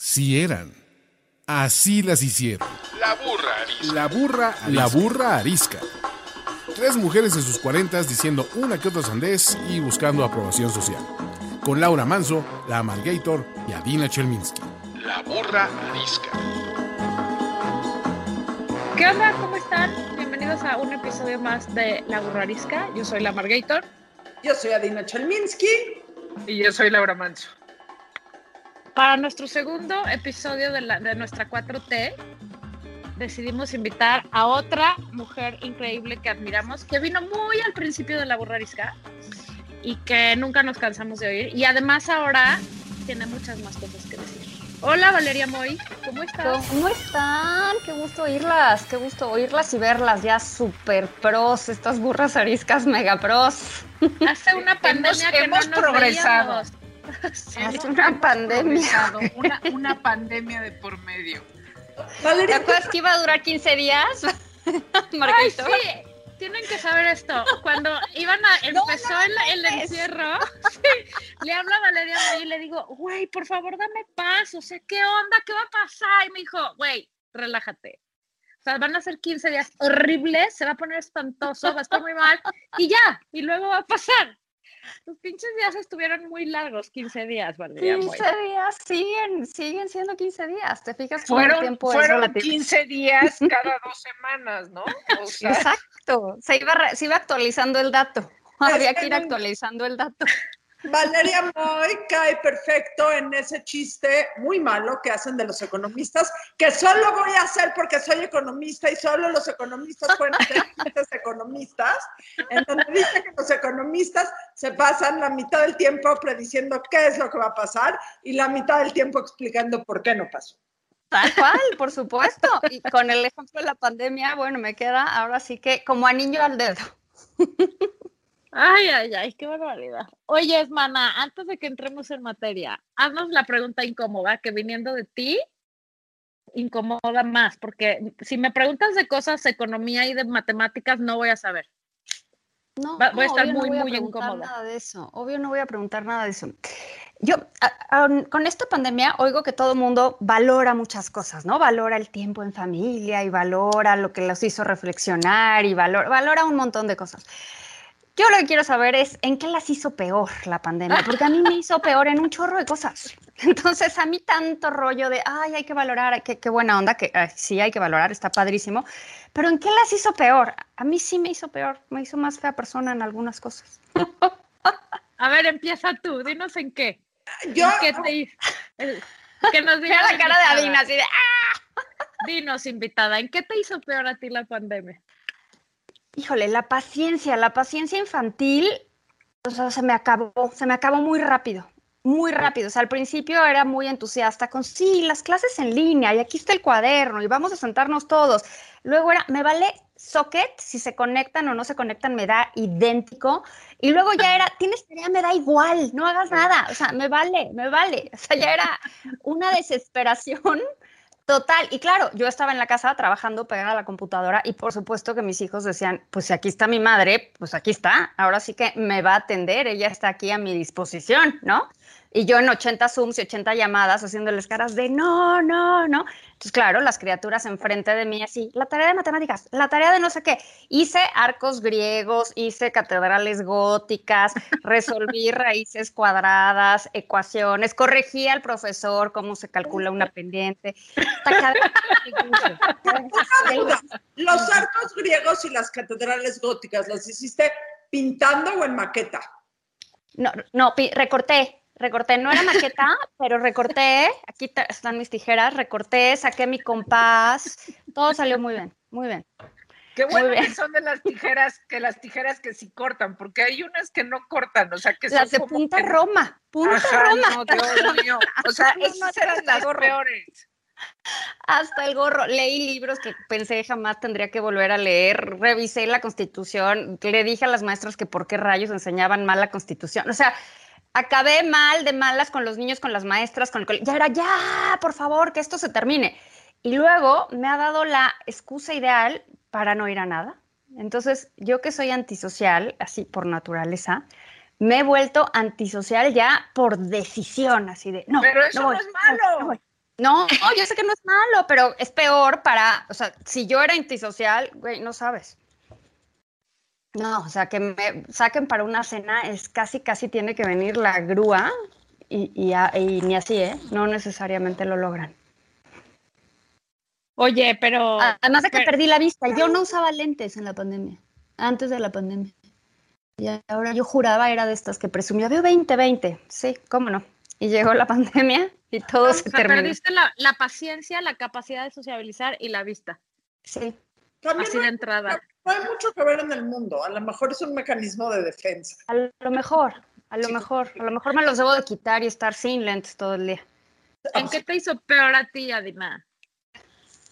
Sí eran. Así las hicieron. La burra arisca. La burra, la burra arisca. Tres mujeres en sus cuarentas diciendo una que otra sandez y buscando aprobación social. Con Laura Manso, la Amalgator y Adina Chelminsky. La burra arisca. ¿Qué onda? ¿Cómo están? Bienvenidos a un episodio más de La Burra Arisca. Yo soy la Margator. Yo soy Adina Chelminsky. Y yo soy Laura Manso. Para nuestro segundo episodio de, la- de nuestra 4T, decidimos invitar a otra mujer increíble que admiramos, que vino muy al principio de la burrarisca y que nunca nos cansamos de oír. Y además ahora tiene muchas más cosas que decir. Hola Valeria Moy, ¿cómo estás? ¿Cómo están? Qué gusto oírlas, qué gusto oírlas y verlas ya super pros, estas burras ariscas mega pros. Hace una pandemia que hemos no nos progresado. veíamos. Sí. Hace una pandemia. Una, una pandemia de por medio. ¿Te Valeria, acuerdas que iba a durar 15 días? Ay, Margarito? sí, tienen que saber esto. Cuando iban a, empezó no, el, no el mames. encierro, sí, le hablo a Valeria y le digo, güey, por favor, dame paz, o sea, ¿qué onda? ¿Qué va a pasar? Y me dijo, güey, relájate. O sea, van a ser 15 días horribles, se va a poner espantoso, va a estar muy mal, y ya, y luego va a pasar. Los pinches días estuvieron muy largos, 15 días, Valeria Moy. 15 días siguen, siguen siendo 15 días. ¿Te fijas Fueron, tiempo es fueron relativo? 15 días cada dos semanas, ¿no? O sea, Exacto, se iba, re- se iba actualizando el dato. Había que ir actualizando el dato. Valeria Moy cae perfecto en ese chiste muy malo que hacen de los economistas, que solo voy a hacer porque soy economista y solo los economistas pueden hacer chistes economistas, en donde dice que los economistas se pasan la mitad del tiempo prediciendo qué es lo que va a pasar y la mitad del tiempo explicando por qué no pasó. Tal cual, por supuesto. Y con el ejemplo de la pandemia, bueno, me queda ahora sí que como anillo al dedo. Ay, ay, ay, qué barbaridad. Oye, hermana, antes de que entremos en materia, haznos la pregunta incómoda que viniendo de ti incomoda más, porque si me preguntas de cosas, economía y de matemáticas, no voy a saber. No, Va- voy a estar muy, no voy a muy preguntar incómoda. Nada de eso. Obvio no voy a preguntar nada de eso. Yo, a- a- con esta pandemia, oigo que todo el mundo valora muchas cosas, ¿no? Valora el tiempo en familia y valora lo que los hizo reflexionar y valora, valora un montón de cosas. Yo lo que quiero saber es en qué las hizo peor la pandemia, porque a mí me hizo peor en un chorro de cosas. Entonces, a mí tanto rollo de, ay, hay que valorar, qué, qué buena onda, que ay, sí hay que valorar, está padrísimo, pero ¿en qué las hizo peor? A mí sí me hizo peor, me hizo más fea persona en algunas cosas. A ver, empieza tú, dinos en qué. Yo, ¿Qué te hizo? Que nos diga Mira la cara de. Adina, así de, ¡ah! Dinos, invitada, ¿en qué te hizo peor a ti la pandemia? Híjole, la paciencia, la paciencia infantil, o sea, se me acabó, se me acabó muy rápido, muy rápido. O sea, al principio era muy entusiasta con, sí, las clases en línea y aquí está el cuaderno y vamos a sentarnos todos. Luego era, me vale socket, si se conectan o no se conectan, me da idéntico. Y luego ya era, tienes tarea, me da igual, no hagas nada. O sea, me vale, me vale. O sea, ya era una desesperación Total, y claro, yo estaba en la casa trabajando pegada a la computadora y por supuesto que mis hijos decían, pues si aquí está mi madre, pues aquí está, ahora sí que me va a atender, ella está aquí a mi disposición, ¿no? Y yo en 80 Zooms y 80 llamadas haciéndoles caras de no, no, no. Entonces, claro, las criaturas enfrente de mí así, la tarea de matemáticas, la tarea de no sé qué. Hice arcos griegos, hice catedrales góticas, resolví raíces cuadradas, ecuaciones, corregí al profesor cómo se calcula una pendiente. Los arcos griegos y las catedrales góticas, ¿las hiciste pintando o en maqueta? No, no, recorté, recorté, no era maqueta, pero recorté, aquí están mis tijeras, recorté, saqué mi compás, todo salió muy bien, muy bien. qué bueno que son de las tijeras, que las tijeras que sí cortan, porque hay unas que no cortan, o sea, que son Las de como punta que- Roma, punta Ajá, Roma, no, Dios mío. O sea, esas eran hasta las peores. hasta el gorro. Leí libros que pensé jamás tendría que volver a leer, revisé la constitución, le dije a las maestras que por qué rayos enseñaban mal la constitución. O sea, acabé mal de malas con los niños, con las maestras, con el colegio. Ya era, ya, por favor, que esto se termine. Y luego me ha dado la excusa ideal para no ir a nada. Entonces, yo que soy antisocial, así por naturaleza, me he vuelto antisocial ya por decisión, así de, no, Pero eso voy, no es malo. voy. No, no, yo sé que no es malo, pero es peor para, o sea, si yo era antisocial, güey, no sabes. No, o sea, que me saquen para una cena es casi, casi tiene que venir la grúa y, y, a- y ni así, ¿eh? No necesariamente lo logran. Oye, pero. Además de que pero- perdí la vista, yo no usaba lentes en la pandemia, antes de la pandemia. Y ahora yo juraba era de estas que presumía, veo 20-20, sí, cómo no. Y llegó la pandemia y todo o se terminó. perdiste la, la paciencia, la capacidad de sociabilizar y la vista. Sí, También Así no de entrada. No hay mucho que ver en el mundo. A lo mejor es un mecanismo de defensa. a lo mejor, a lo mejor, a lo mejor me los debo de quitar y estar sin lentes todo el día. ¿En qué te hizo peor a ti, Adina?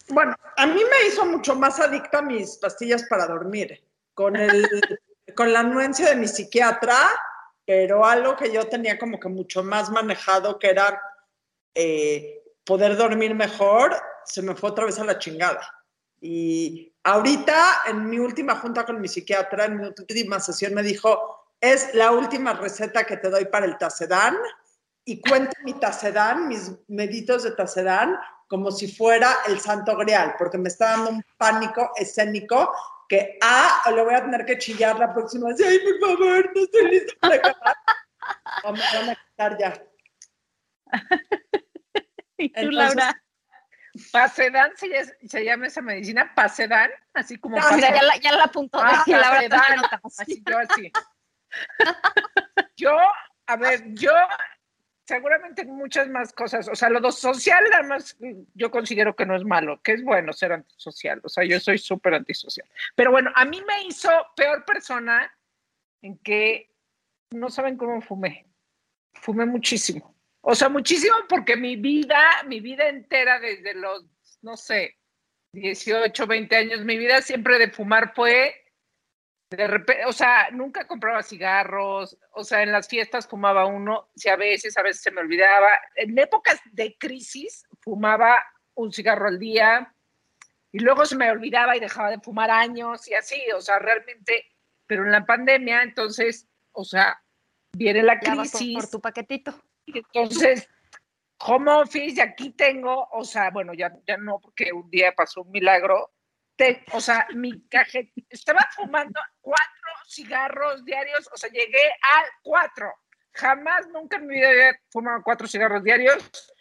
Bueno, a mí me hizo mucho más adicta a mis pastillas para dormir, con, el, con la anuencia de mi psiquiatra, pero algo que yo tenía como que mucho más manejado, que era eh, poder dormir mejor, se me fue otra vez a la chingada. Y ahorita, en mi última junta con mi psiquiatra, en mi última sesión, me dijo, es la última receta que te doy para el Tacedán, y cuento mi Tacedán, mis meditos de Tacedán, como si fuera el santo grial, porque me está dando un pánico escénico que, ah, le voy a tener que chillar la próxima vez, ay, por favor, no estoy lista para acabar. O me van a quitar ya. ¿Y tú, Entonces, Laura? Pasedan se, se llama esa medicina, Pasedan, así como Ah, Mira, Pasedan. ya la, ya la apuntó. Ah, Pasedan, no así yo así. Yo, a ver, yo seguramente muchas más cosas, o sea, lo social además yo considero que no es malo, que es bueno ser antisocial, o sea, yo soy súper antisocial. Pero bueno, a mí me hizo peor persona en que no saben cómo fumé. Fumé muchísimo. O sea, muchísimo porque mi vida, mi vida entera desde los, no sé, 18, 20 años, mi vida siempre de fumar fue de repente, o sea, nunca compraba cigarros, o sea, en las fiestas fumaba uno, si a veces, a veces se me olvidaba. En épocas de crisis fumaba un cigarro al día y luego se me olvidaba y dejaba de fumar años y así, o sea, realmente, pero en la pandemia, entonces, o sea, viene la vas por, crisis. por tu paquetito. Entonces, home office, y aquí tengo, o sea, bueno, ya, ya no, porque un día pasó un milagro. Te- o sea, mi cajeta, estaba fumando cuatro cigarros diarios, o sea, llegué a cuatro. Jamás, nunca en mi vida había fumado cuatro cigarros diarios.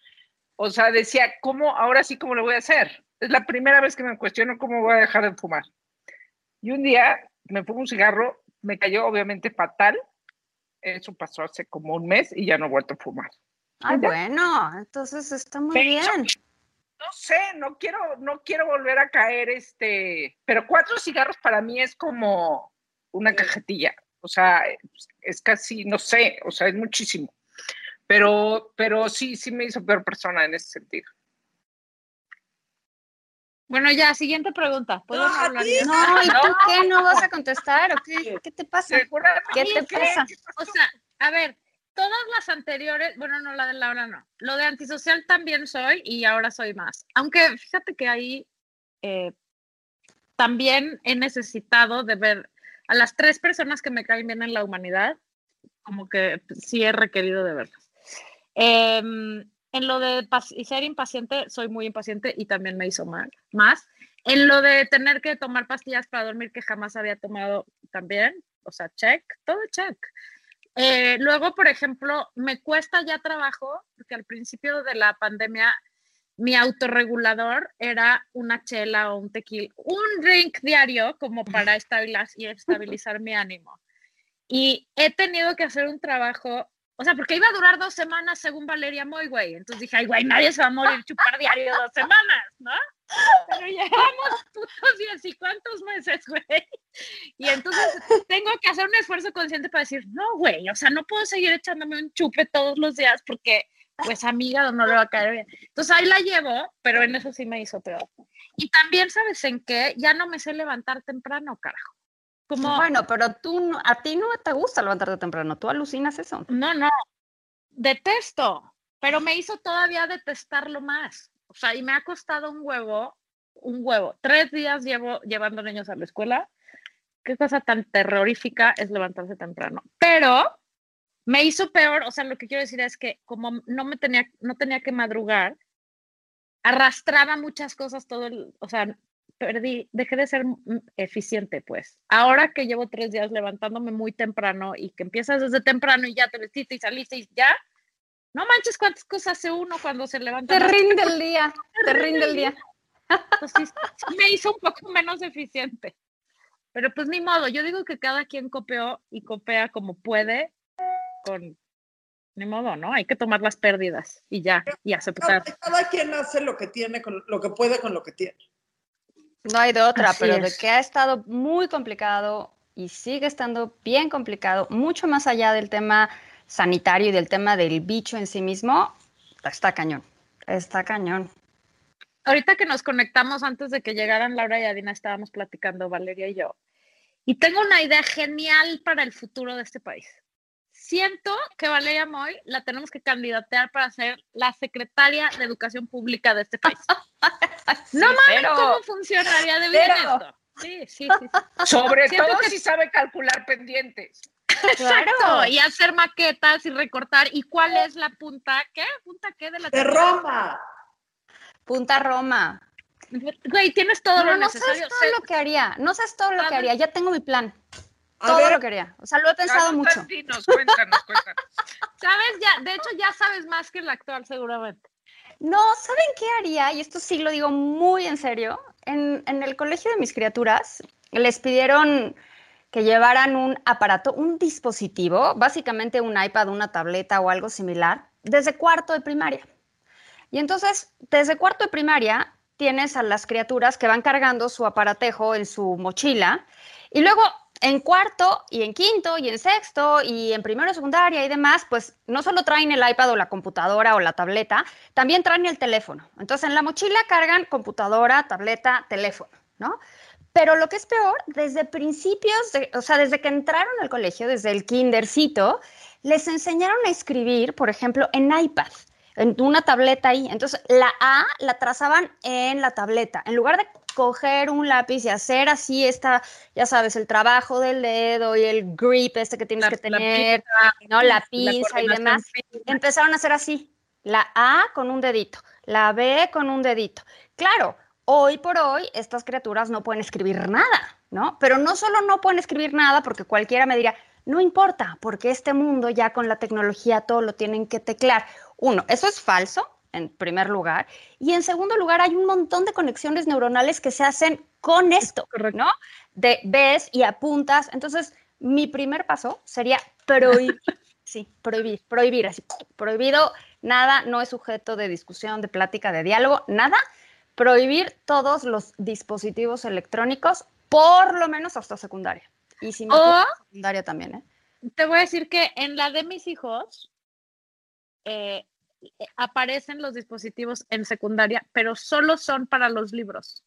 O sea, decía, ¿cómo, ahora sí, cómo lo voy a hacer? Es la primera vez que me cuestiono cómo voy a dejar de fumar. Y un día me fumo un cigarro, me cayó obviamente fatal. Eso pasó hace como un mes y ya no he vuelto a fumar. Ay, Ya. bueno, entonces está muy bien. No sé, no quiero, no quiero volver a caer este, pero cuatro cigarros para mí es como una cajetilla. O sea, es- es casi, no sé, o sea, es muchísimo. Pero, pero sí, sí me hizo peor persona en ese sentido. Bueno, ya, siguiente pregunta. ¿Puedo No, hablar yo? No, ¿y tú qué? ¿No vas a contestar o qué? ¿Qué te pasa? ¿Qué te pasa? O sea, a ver, todas las anteriores, bueno, no, la de Laura no. Lo de antisocial también soy y ahora soy más. Aunque fíjate que ahí eh, también he necesitado de ver a las tres personas que me caen bien en la humanidad, como que sí he requerido de verlas. Em, en lo de ser impaciente, soy muy impaciente y también me hizo mal, más. En lo de tener que tomar pastillas para dormir que jamás había tomado también, o sea, check, todo check. Eh, luego, por ejemplo, me cuesta ya trabajo, porque al principio de la pandemia mi autorregulador era una chela o un tequila, un drink diario como para estabilizar, y estabilizar mi ánimo. Y he tenido que hacer un trabajo, o sea, porque iba a durar dos semanas según Valeria Moy, güey. Entonces dije, ay, güey, nadie se va a morir chupar diario dos semanas, ¿no? Pero llevamos putos diez y cuántos meses, güey. Y entonces tengo que hacer un esfuerzo consciente para decir, no, güey, o sea, no puedo seguir echándome un chupe todos los días porque, pues, a mi hígado no le va a caer bien. Entonces ahí la llevo, pero en eso sí me hizo peor. Y también, ¿sabes en qué? Ya no me sé levantar temprano, carajo. Como, Bueno, pero tú, a ti no te gusta levantarte temprano, tú alucinas eso. no, no, detesto, pero me hizo todavía detestarlo más. O sea, y me ha costado un huevo, un huevo. Tres días llevo llevando niños a la escuela. Qué cosa tan terrorífica es levantarse temprano. Pero me hizo peor, o sea, lo que quiero decir es que como no me tenía, no tenía que madrugar, arrastraba muchas cosas todo el, o sea, perdí, dejé de ser mm, eficiente, pues. Ahora que llevo tres días levantándome muy temprano y que empiezas desde temprano y ya te vestiste y saliste y ya, no manches cuántas cosas hace uno cuando se levanta. Te rinde el día, te rinde el día. Pues me hizo un poco menos eficiente. Pero pues ni modo, yo digo que cada quien copeó y copea como puede con ni modo, ¿no? Hay que tomar las pérdidas y ya, y aceptar. Cada, cada quien hace lo que tiene, con lo que puede con lo que tiene. No hay de otra, Así pero de que ha estado muy complicado y sigue estando bien complicado, mucho más allá del tema sanitario y del tema del bicho en sí mismo, está cañón, está cañón. Ahorita que nos conectamos antes de que llegaran Laura y Adina, estábamos platicando Valeria y yo. Y tengo una idea genial para el futuro de este país. Siento que Valeria Moy la tenemos que candidatear para ser la secretaria de Educación Pública de este país. No mames, pero- ¿cómo funcionaría de bien pero- esto? Sí, sí, sí. sí. Sobre Siento todo que- si sabe calcular pendientes. Exacto. Claro. Y hacer maquetas y recortar. ¿Y cuál es la punta? ¿Qué? ¿Punta qué de la De Roma. Punta Roma. Güey, tienes todo No, lo no sabes necesario. todo lo que haría, no sabes todo lo que haría, ya tengo mi plan, A todo ver, lo que haría. O sea, lo he pensado Ah, no, mucho. Dinos, cuéntanos, cuéntanos. ¿Sabes? Ya, de hecho, ya sabes más que el actual, seguramente. No, ¿saben qué haría? Y esto sí lo digo muy en serio. En, en el colegio de mis criaturas les pidieron que llevaran un aparato, un dispositivo, básicamente un iPad, una tableta o algo similar, desde cuarto de primaria. Y entonces, desde cuarto de primaria, tienes a las criaturas que van cargando su aparatejo en su mochila y luego en cuarto y en quinto y en sexto y en primero de secundaria y demás, pues no solo traen el iPad o la computadora o la tableta, también traen el teléfono. Entonces en la mochila cargan computadora, tableta, teléfono, ¿no? Pero lo que es peor, desde principios, o sea, desde que entraron al colegio, desde el kindercito, les enseñaron a escribir, por ejemplo, en iPad, en una tableta ahí. Entonces, la A la trazaban en la tableta. En lugar de coger un lápiz y hacer así esta, ya sabes, el trabajo del dedo y el grip este que tienes La- que la tener, pinza, ¿no? La la pinza y demás empezaron a hacer así, la A con un dedito, la B con un dedito. Claro, hoy por hoy estas criaturas no pueden escribir nada, ¿no? Pero no solo no pueden escribir nada, porque cualquiera me diría, no importa, porque este mundo ya con la tecnología todo lo tienen que teclar. Uno, eso es falso, en primer lugar. Y en segundo lugar, hay un montón de conexiones neuronales que se hacen con esto, Correcto. ¿no? De ves y apuntas. Entonces, mi primer paso sería prohibir, sí, prohibir, prohibir, así, prohibido, nada, no es sujeto de discusión, de plática, de diálogo, nada. Prohibir todos los dispositivos electrónicos, por lo menos hasta secundaria. Y si no, O- secundaria también, ¿eh? Te voy a decir que en la de mis hijos eh, eh, aparecen los dispositivos en secundaria, pero solo son para los libros.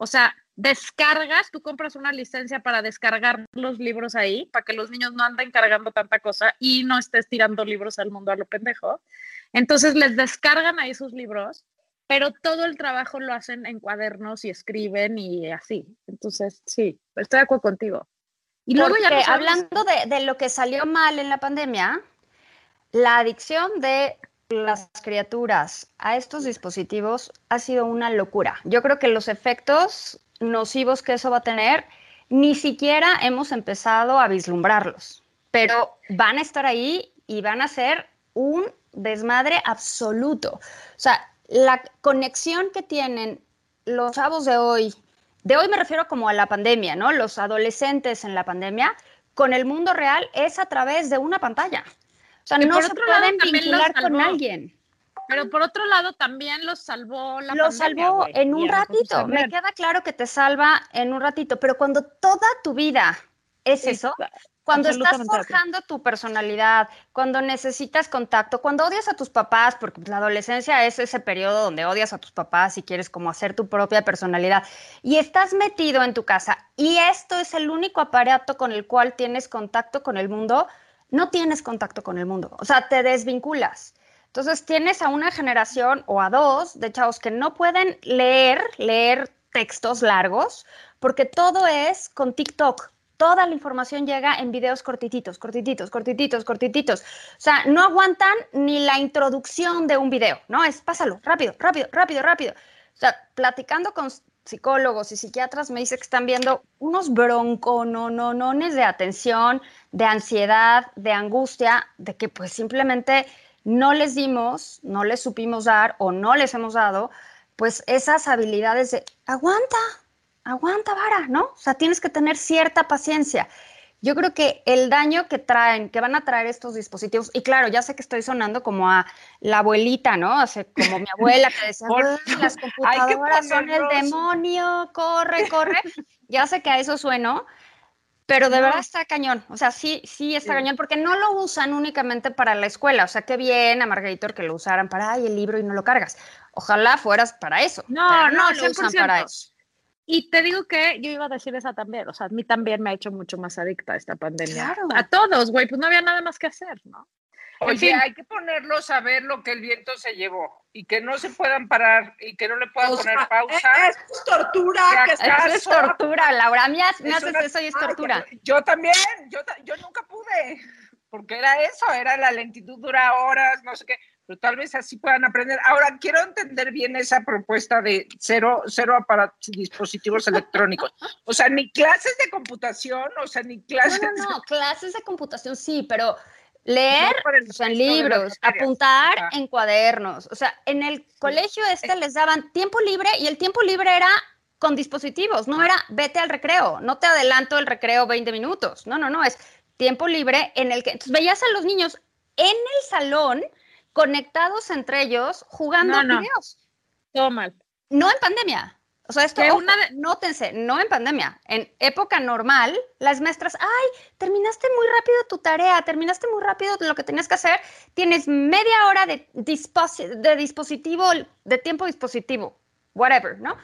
O sea, descargas, tú compras una licencia para descargar los libros ahí, para que los niños no anden cargando tanta cosa y no estés tirando libros al mundo a lo pendejo. Entonces les descargan ahí sus libros, pero todo el trabajo lo hacen en cuadernos y escriben y así. Entonces, sí, estoy de acuerdo contigo. Y luego ya Porque no sabes- hablando de, de lo que salió mal en la pandemia, la adicción de las criaturas a estos dispositivos ha sido una locura. Yo creo que los efectos nocivos que eso va a tener, ni siquiera hemos empezado a vislumbrarlos, pero van a estar ahí y van a ser un desmadre absoluto. O sea, la conexión que tienen los chavos de hoy, de hoy me refiero como a la pandemia, ¿no? Los adolescentes en la pandemia, con el mundo real es a través de una pantalla. O sea, Y no se otro lado, pueden los vincular con alguien. Pero por otro lado, también los salvó la Lo pandemia, salvó en un ratito. Me queda claro que te salva en un ratito, pero cuando toda tu vida es Sí, eso, cuando estás forjando tu personalidad, cuando necesitas contacto, cuando odias a tus papás, porque la adolescencia es ese periodo donde odias a tus papás y quieres como hacer tu propia personalidad, y estás metido en tu casa y esto es el único aparato con el cual tienes contacto con el mundo, no tienes contacto con el mundo, o sea, te desvinculas. Entonces tienes a una generación o a dos de chavos que no pueden leer, leer textos largos, porque todo es con TikTok. toda la información llega en videos cortititos, cortititos, cortititos, cortititos. O sea, no aguantan ni la introducción de un video, ¿no? Es pásalo, rápido, rápido, rápido, rápido. O sea, platicando con psicólogos y psiquiatras me dice que están viendo unos broncononones de atención, de ansiedad, de angustia, de que pues simplemente no les dimos, no les supimos dar o no les hemos dado, pues esas habilidades de aguanta, aguanta vara, ¿no? O sea, tienes que tener cierta paciencia. Yo creo que el daño que traen, que van a traer estos dispositivos, y claro, ya sé que estoy sonando como a la abuelita, ¿no? O sea, como mi abuela que decía, las computadoras son el demonio, corre, corre. ya sé que a eso sueno, pero de verdad está cañón. O sea, sí, sí está cañón, porque no lo usan únicamente para la escuela. O sea, qué bien a Margaritor que lo usaran para, ay, el libro y no lo cargas. Ojalá fueras para eso. No, no, no lo usan para eso. Y te digo que yo iba a decir esa también, o sea, a mí también me ha hecho mucho más adicta esta pandemia. Claro. A todos, güey, pues no había nada más que hacer, ¿no? Oye, hay que ponerlos a ver lo que el viento se llevó y que no se puedan parar y que no le puedan poner pausa. Es, tortura. Que es tortura, Laura. Me, haces eso y es tortura. Yo también, yo, yo nunca pude, porque era eso, era la lentitud dura horas, no sé qué pero tal vez así puedan aprender. Ahora, quiero entender bien esa propuesta de cero, cero aparatos, dispositivos electrónicos. O sea, ni clases de computación, o sea, ni clases... No, no, no, clases de computación sí, pero leer o sea, en libros, apuntar ah. en cuadernos. O sea, en el colegio este les daban tiempo libre y el tiempo libre era con dispositivos, no era vete al recreo, no te adelanto el recreo 20 minutos. No, no, no, es tiempo libre en el que entonces veías a los niños en el salón conectados entre ellos jugando no, videos. Todo mal. No en pandemia. O sea, esto, una nótense, no en pandemia. En época normal, las maestras, ay, terminaste muy rápido tu tarea, terminaste muy rápido lo que tenías que hacer, tienes media hora de, de dispositivo, de tiempo dispositivo, whatever, ¿no?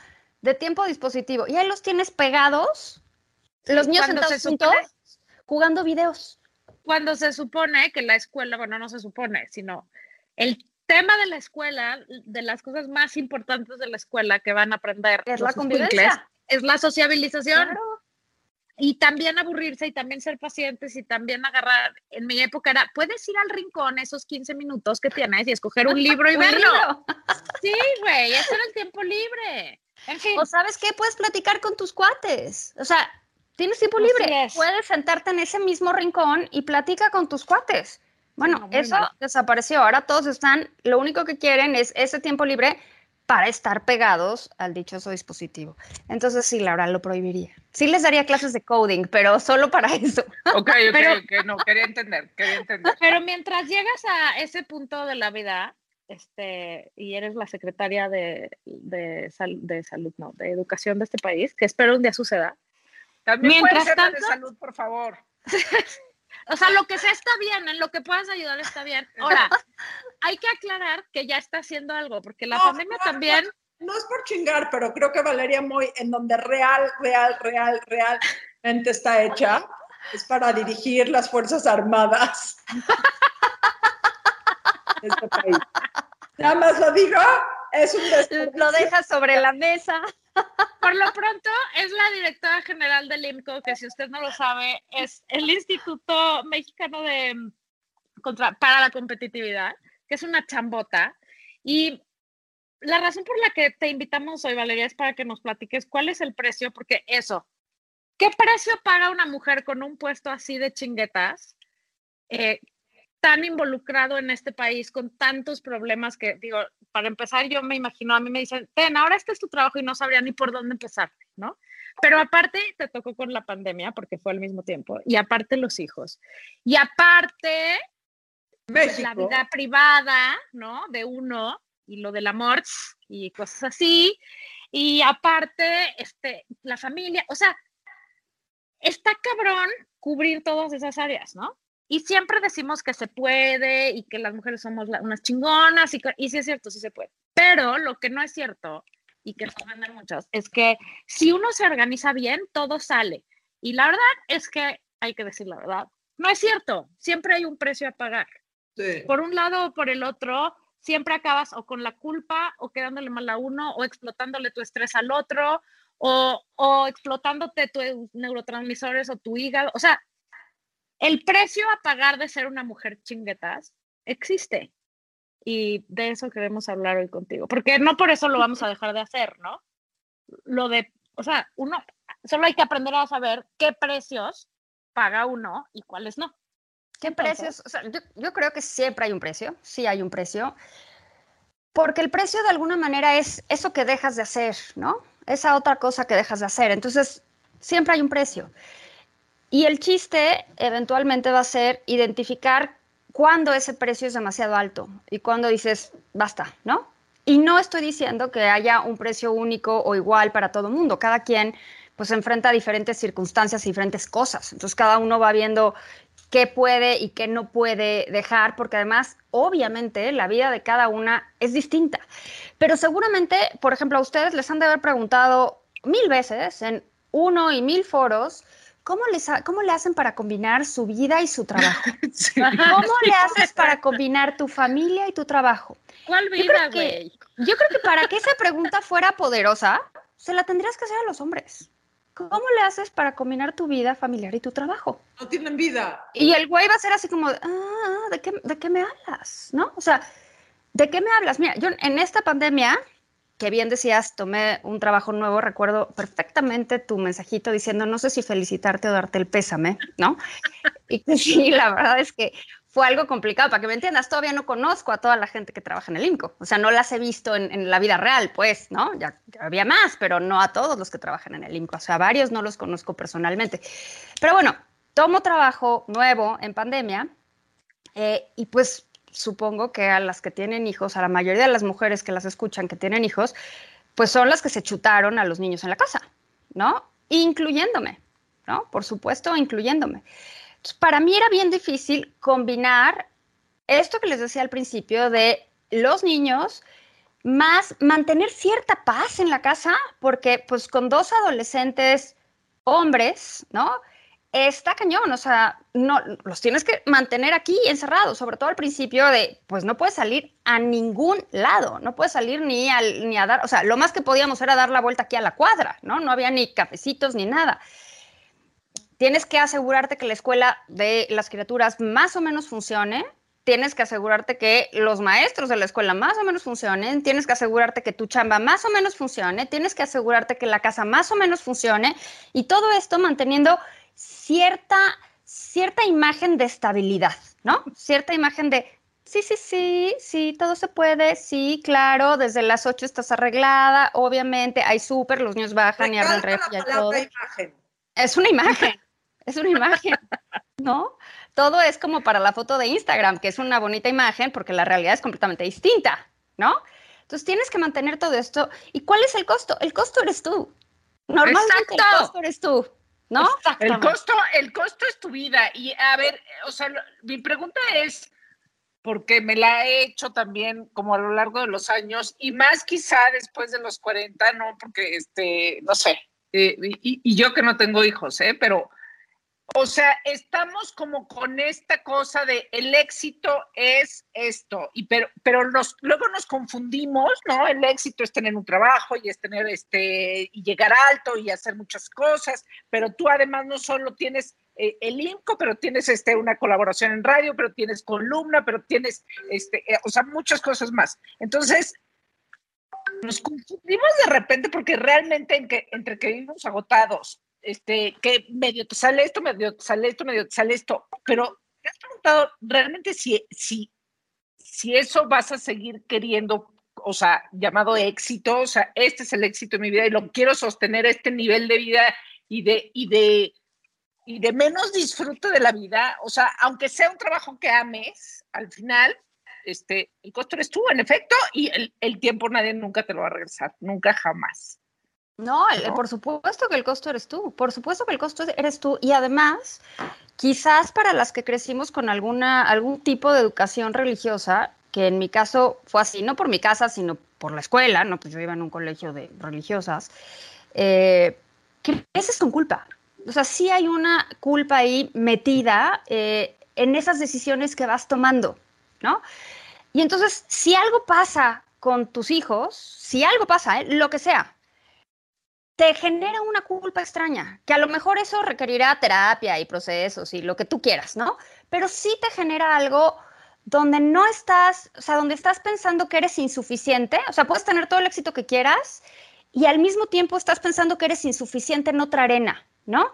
De tiempo dispositivo. Y ahí los tienes pegados, los niños sentados juntos, jugando videos. Cuando se supone que la escuela, bueno, no se supone, sino el tema de la escuela, de las cosas más importantes de la escuela que van a aprender es la convivencia, es la sociabilización. Y también aburrirse y también ser pacientes y también agarrar, en mi época era, puedes ir al rincón esos 15 minutos que tienes y escoger un libro y verlo. sí, güey, ese era el tiempo libre. En fin. O sabes qué, puedes platicar con tus cuates. O sea, tienes tiempo libre, puedes sentarte en ese mismo rincón y platica con tus cuates. Bueno, eso desapareció. Ahora todos están, lo único que quieren es ese tiempo libre para estar pegados al dichoso dispositivo. Entonces sí, Laura, lo prohibiría. Sí les daría clases de coding, pero solo para eso. Ok, ok, no, quería entender, quería entender. Pero mientras llegas a ese punto de la vida, este, y eres la secretaria de, de, de salud, no, de educación de este país, que espero un día suceda. También mientras tanto, de salud, por favor. O sea, lo que sea está bien, en lo que puedas ayudar está bien. Ahora, hay que aclarar que ya está haciendo algo, porque la pandemia también... No, es por chingar, pero creo que Valeria Moy, en donde real, real, real, realmente está hecha, es para dirigir las Fuerzas Armadas. este país. Nada más lo digo, es un Lo dejas sobre la mesa. Por lo pronto, es la directora general del IMCO, que si usted no lo sabe, es el Instituto Mexicano de contra, para la Competitividad, que es una chambota. Y la razón por la que te invitamos hoy, Valeria, es para que nos platiques cuál es el precio, porque eso, ¿qué precio paga una mujer con un puesto así de chinguetas? Eh, tan involucrado en este país con tantos problemas que, digo, para empezar, yo me imagino, a mí me dicen, ten, ahora este es tu trabajo y no sabría ni por dónde empezar, ¿no? Pero aparte te tocó con la pandemia, porque fue al mismo tiempo, y aparte los hijos, y aparte pues, la vida privada, ¿no? De uno, y lo del amor, y cosas así, y aparte, este, la familia, o sea, está cabrón cubrir todas esas áreas, ¿no? Y siempre decimos que se puede y que las mujeres somos unas chingonas y, y sí es cierto, sí se puede. Pero lo que no es cierto y que no venden muchos es que si uno se organiza bien, todo sale. Y la verdad es que hay que decir la verdad. No es cierto, siempre hay un precio a pagar. Por un lado o por el otro, siempre acabas o con la culpa o quedándole mal a uno o explotándole tu estrés al otro o, o explotándote tus neurotransmisores o tu hígado. O sea, el precio a pagar de ser una mujer chinguetas existe. Y de eso queremos hablar hoy contigo, porque no por eso lo vamos a dejar de hacer, ¿no? Lo de, o sea, uno, solo hay que aprender a saber qué precios paga uno y cuáles no. ¿Qué precios? O sea, yo, yo creo que siempre hay un precio, sí hay un precio, porque el precio de alguna manera es eso que dejas de hacer, ¿no? Esa otra cosa que dejas de hacer. Entonces, siempre hay un precio. Y el chiste eventualmente va a ser identificar cuándo ese precio es demasiado alto y cuándo dices, basta, ¿no? Y no estoy diciendo que haya un precio único o igual para todo el mundo. Cada quien pues enfrenta diferentes circunstancias y diferentes cosas. Entonces cada uno va viendo qué puede y qué no puede dejar, porque además, obviamente, la vida de cada una es distinta. Pero seguramente, por ejemplo, a ustedes les han de haber preguntado mil veces en uno y mil foros, ¿Cómo, les ¿Cómo le hacen para combinar su vida y su trabajo? Sí. ¿Cómo le haces para combinar tu familia y tu trabajo? ¿Cuál vida, güey? Yo, creo que para que esa pregunta fuera poderosa, se la tendrías que hacer a los hombres. ¿Cómo le haces para combinar tu vida familiar y tu trabajo? No tienen vida. Y el güey va a ser así como, ah, ¿de qué, ¿de qué me hablas? ¿No? O sea, ¿de qué me hablas? Mira, yo en esta pandemia que bien decías, tomé un trabajo nuevo, recuerdo perfectamente tu mensajito diciendo, no sé si felicitarte o darte el pésame, ¿no? Y que sí, la verdad es que fue algo complicado, para que me entiendas, todavía no conozco a toda la gente que trabaja en el INCO, o sea, no las he visto en, la vida real, pues, ¿no? Ya, había más, pero no a todos los que trabajan en el INCO, o sea, varios no los conozco personalmente. Pero bueno, tomo trabajo nuevo en pandemia eh, y pues supongo que a las que tienen hijos, a la mayoría de las mujeres que las escuchan que tienen hijos, pues son las que se chutaron a los niños en la casa, ¿no? Incluyéndome, ¿no? Por supuesto, incluyéndome. Para mí era bien difícil combinar esto que les decía al principio de los niños más mantener cierta paz en la casa, porque pues con dos adolescentes hombres, ¿no? Está cañón, o sea, no, los tienes que mantener aquí encerrados, sobre todo al principio de, pues no puedes salir a ningún lado, no puedes salir ni, al, ni a dar, o sea, lo más que podíamos era dar la vuelta aquí a la cuadra, ¿no? No había ni cafecitos ni nada. Tienes que asegurarte que la escuela de las criaturas más o menos funcione, tienes que asegurarte que los maestros de la escuela más o menos funcionen, tienes que asegurarte que tu chamba más o menos funcione, tienes que asegurarte que la casa más o menos funcione y todo esto manteniendo cierta, cierta imagen de estabilidad, ¿no? Cierta imagen de, sí, sí, sí, sí, todo se puede, sí, claro, desde las 8 estás arreglada, obviamente hay súper, los niños bajan y abren el refri y todo. Imagen. Es una imagen, es una imagen, ¿no? Todo es como para la foto de Instagram, que es una bonita imagen porque la realidad es completamente distinta, ¿no? Entonces tienes que mantener todo esto. ¿Y cuál es el costo? El costo eres tú. Normalmente el costo eres tú. ¿No? El costo, el costo es tu vida. Y a ver, o sea, mi pregunta es, porque me la he hecho también como a lo largo de los años, y más quizá después de los 40, ¿no? Porque, este, no sé, eh, y, y, yo que no tengo hijos, ¿eh? Pero o sea, estamos como con esta cosa de el éxito es esto, y pero, pero luego nos confundimos, ¿no? El éxito es tener un trabajo y es tener este, y llegar alto y hacer muchas cosas, pero tú además no solo tienes eh, el INCO, pero tienes este, una colaboración en radio, pero tienes columna, pero tienes, este, eh, o sea, muchas cosas más. Entonces, nos confundimos de repente porque realmente entre que vivimos agotados, este, que medio te sale esto, medio te sale esto, medio te sale esto, pero te has preguntado realmente si, si, si eso vas a seguir queriendo, o sea, llamado éxito, o sea, este es el éxito de mi vida y lo quiero sostener a este nivel de vida y de, y de, y de menos disfrute de la vida, o sea, aunque sea un trabajo que ames, al final, este, el costo eres tú, en efecto, y el, el tiempo nadie nunca te lo va a regresar, nunca jamás. No, por supuesto que el costo eres tú, por supuesto que el costo eres tú y además, quizás para las que crecimos con alguna, algún tipo de educación religiosa, que en mi caso fue así, no por mi casa, sino por la escuela, no, pues yo iba en un colegio de religiosas, eh, creces con culpa. O sea, sí hay una culpa ahí metida eh, en esas decisiones que vas tomando, ¿no? Y entonces, si algo pasa con tus hijos, si algo pasa, ¿eh? lo que sea, te genera una culpa extraña, que a lo mejor eso requerirá terapia y procesos y lo que tú quieras, ¿no? Pero sí te genera algo donde no estás, o sea, donde estás pensando que eres insuficiente, o sea, puedes tener todo el éxito que quieras y al mismo tiempo estás pensando que eres insuficiente en otra arena, ¿no?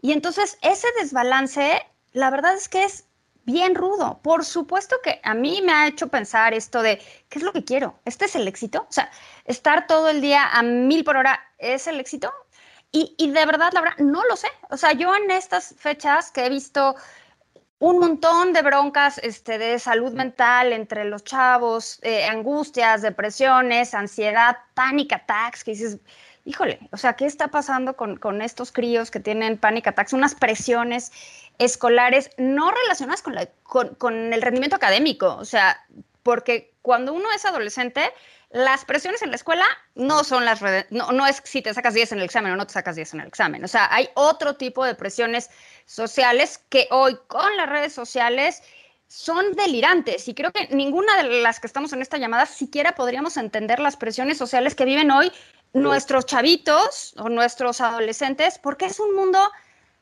Y entonces ese desbalance, la verdad es que es bien rudo. Por supuesto que a mí me ha hecho pensar esto de, ¿qué es lo que quiero? ¿Este es el éxito? O sea, estar todo el día a mil por hora es el éxito. Y, y de verdad, la verdad, no lo sé. O sea, yo en estas fechas que he visto un montón de broncas este, de salud mental entre los chavos, eh, angustias, depresiones, ansiedad, panic attacks, que dices, híjole, o sea, ¿qué está pasando con, con estos críos que tienen panic attacks? Unas presiones escolares no relacionadas con, la, con, con el rendimiento académico, o sea, porque cuando uno es adolescente, las presiones en la escuela no son las no, no es si te sacas 10 en el examen o no te sacas 10 en el examen. O sea, hay otro tipo de presiones sociales que hoy con las redes sociales son delirantes y creo que ninguna de las que estamos en esta llamada siquiera podríamos entender las presiones sociales que viven hoy nuestros chavitos o nuestros adolescentes porque es un mundo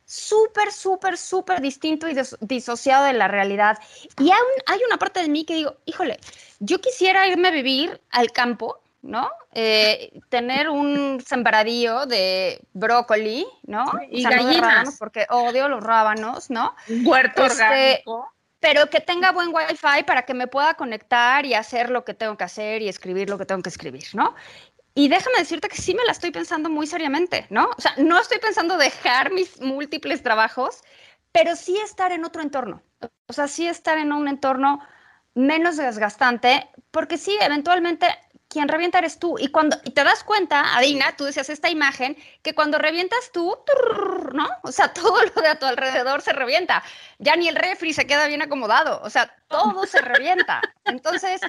súper, súper, súper distinto y disociado de la realidad. Y aún hay una parte de mí que digo, híjole, yo quisiera irme a vivir al campo, ¿no? Eh, tener un sembradío de brócoli, ¿no? Y gallinas. porque odio los rábanos, ¿no? Un huerto Este, orgánico. Pero que tenga buen wifi para que me pueda conectar y hacer lo que tengo que hacer y escribir lo que tengo que escribir, ¿no? Y déjame decirte que sí me la estoy pensando muy seriamente, ¿no? O sea, no estoy pensando dejar mis múltiples trabajos, pero sí estar en otro entorno. O sea, sí estar en un entorno menos desgastante, porque sí, eventualmente quien revienta eres tú. Y cuando y te das cuenta, Adina, tú decías esta imagen, que cuando revientas tú, turr, ¿no? O sea, todo lo de a tu alrededor se revienta. Ya ni el refri se queda bien acomodado. O sea, todo se revienta. Entonces,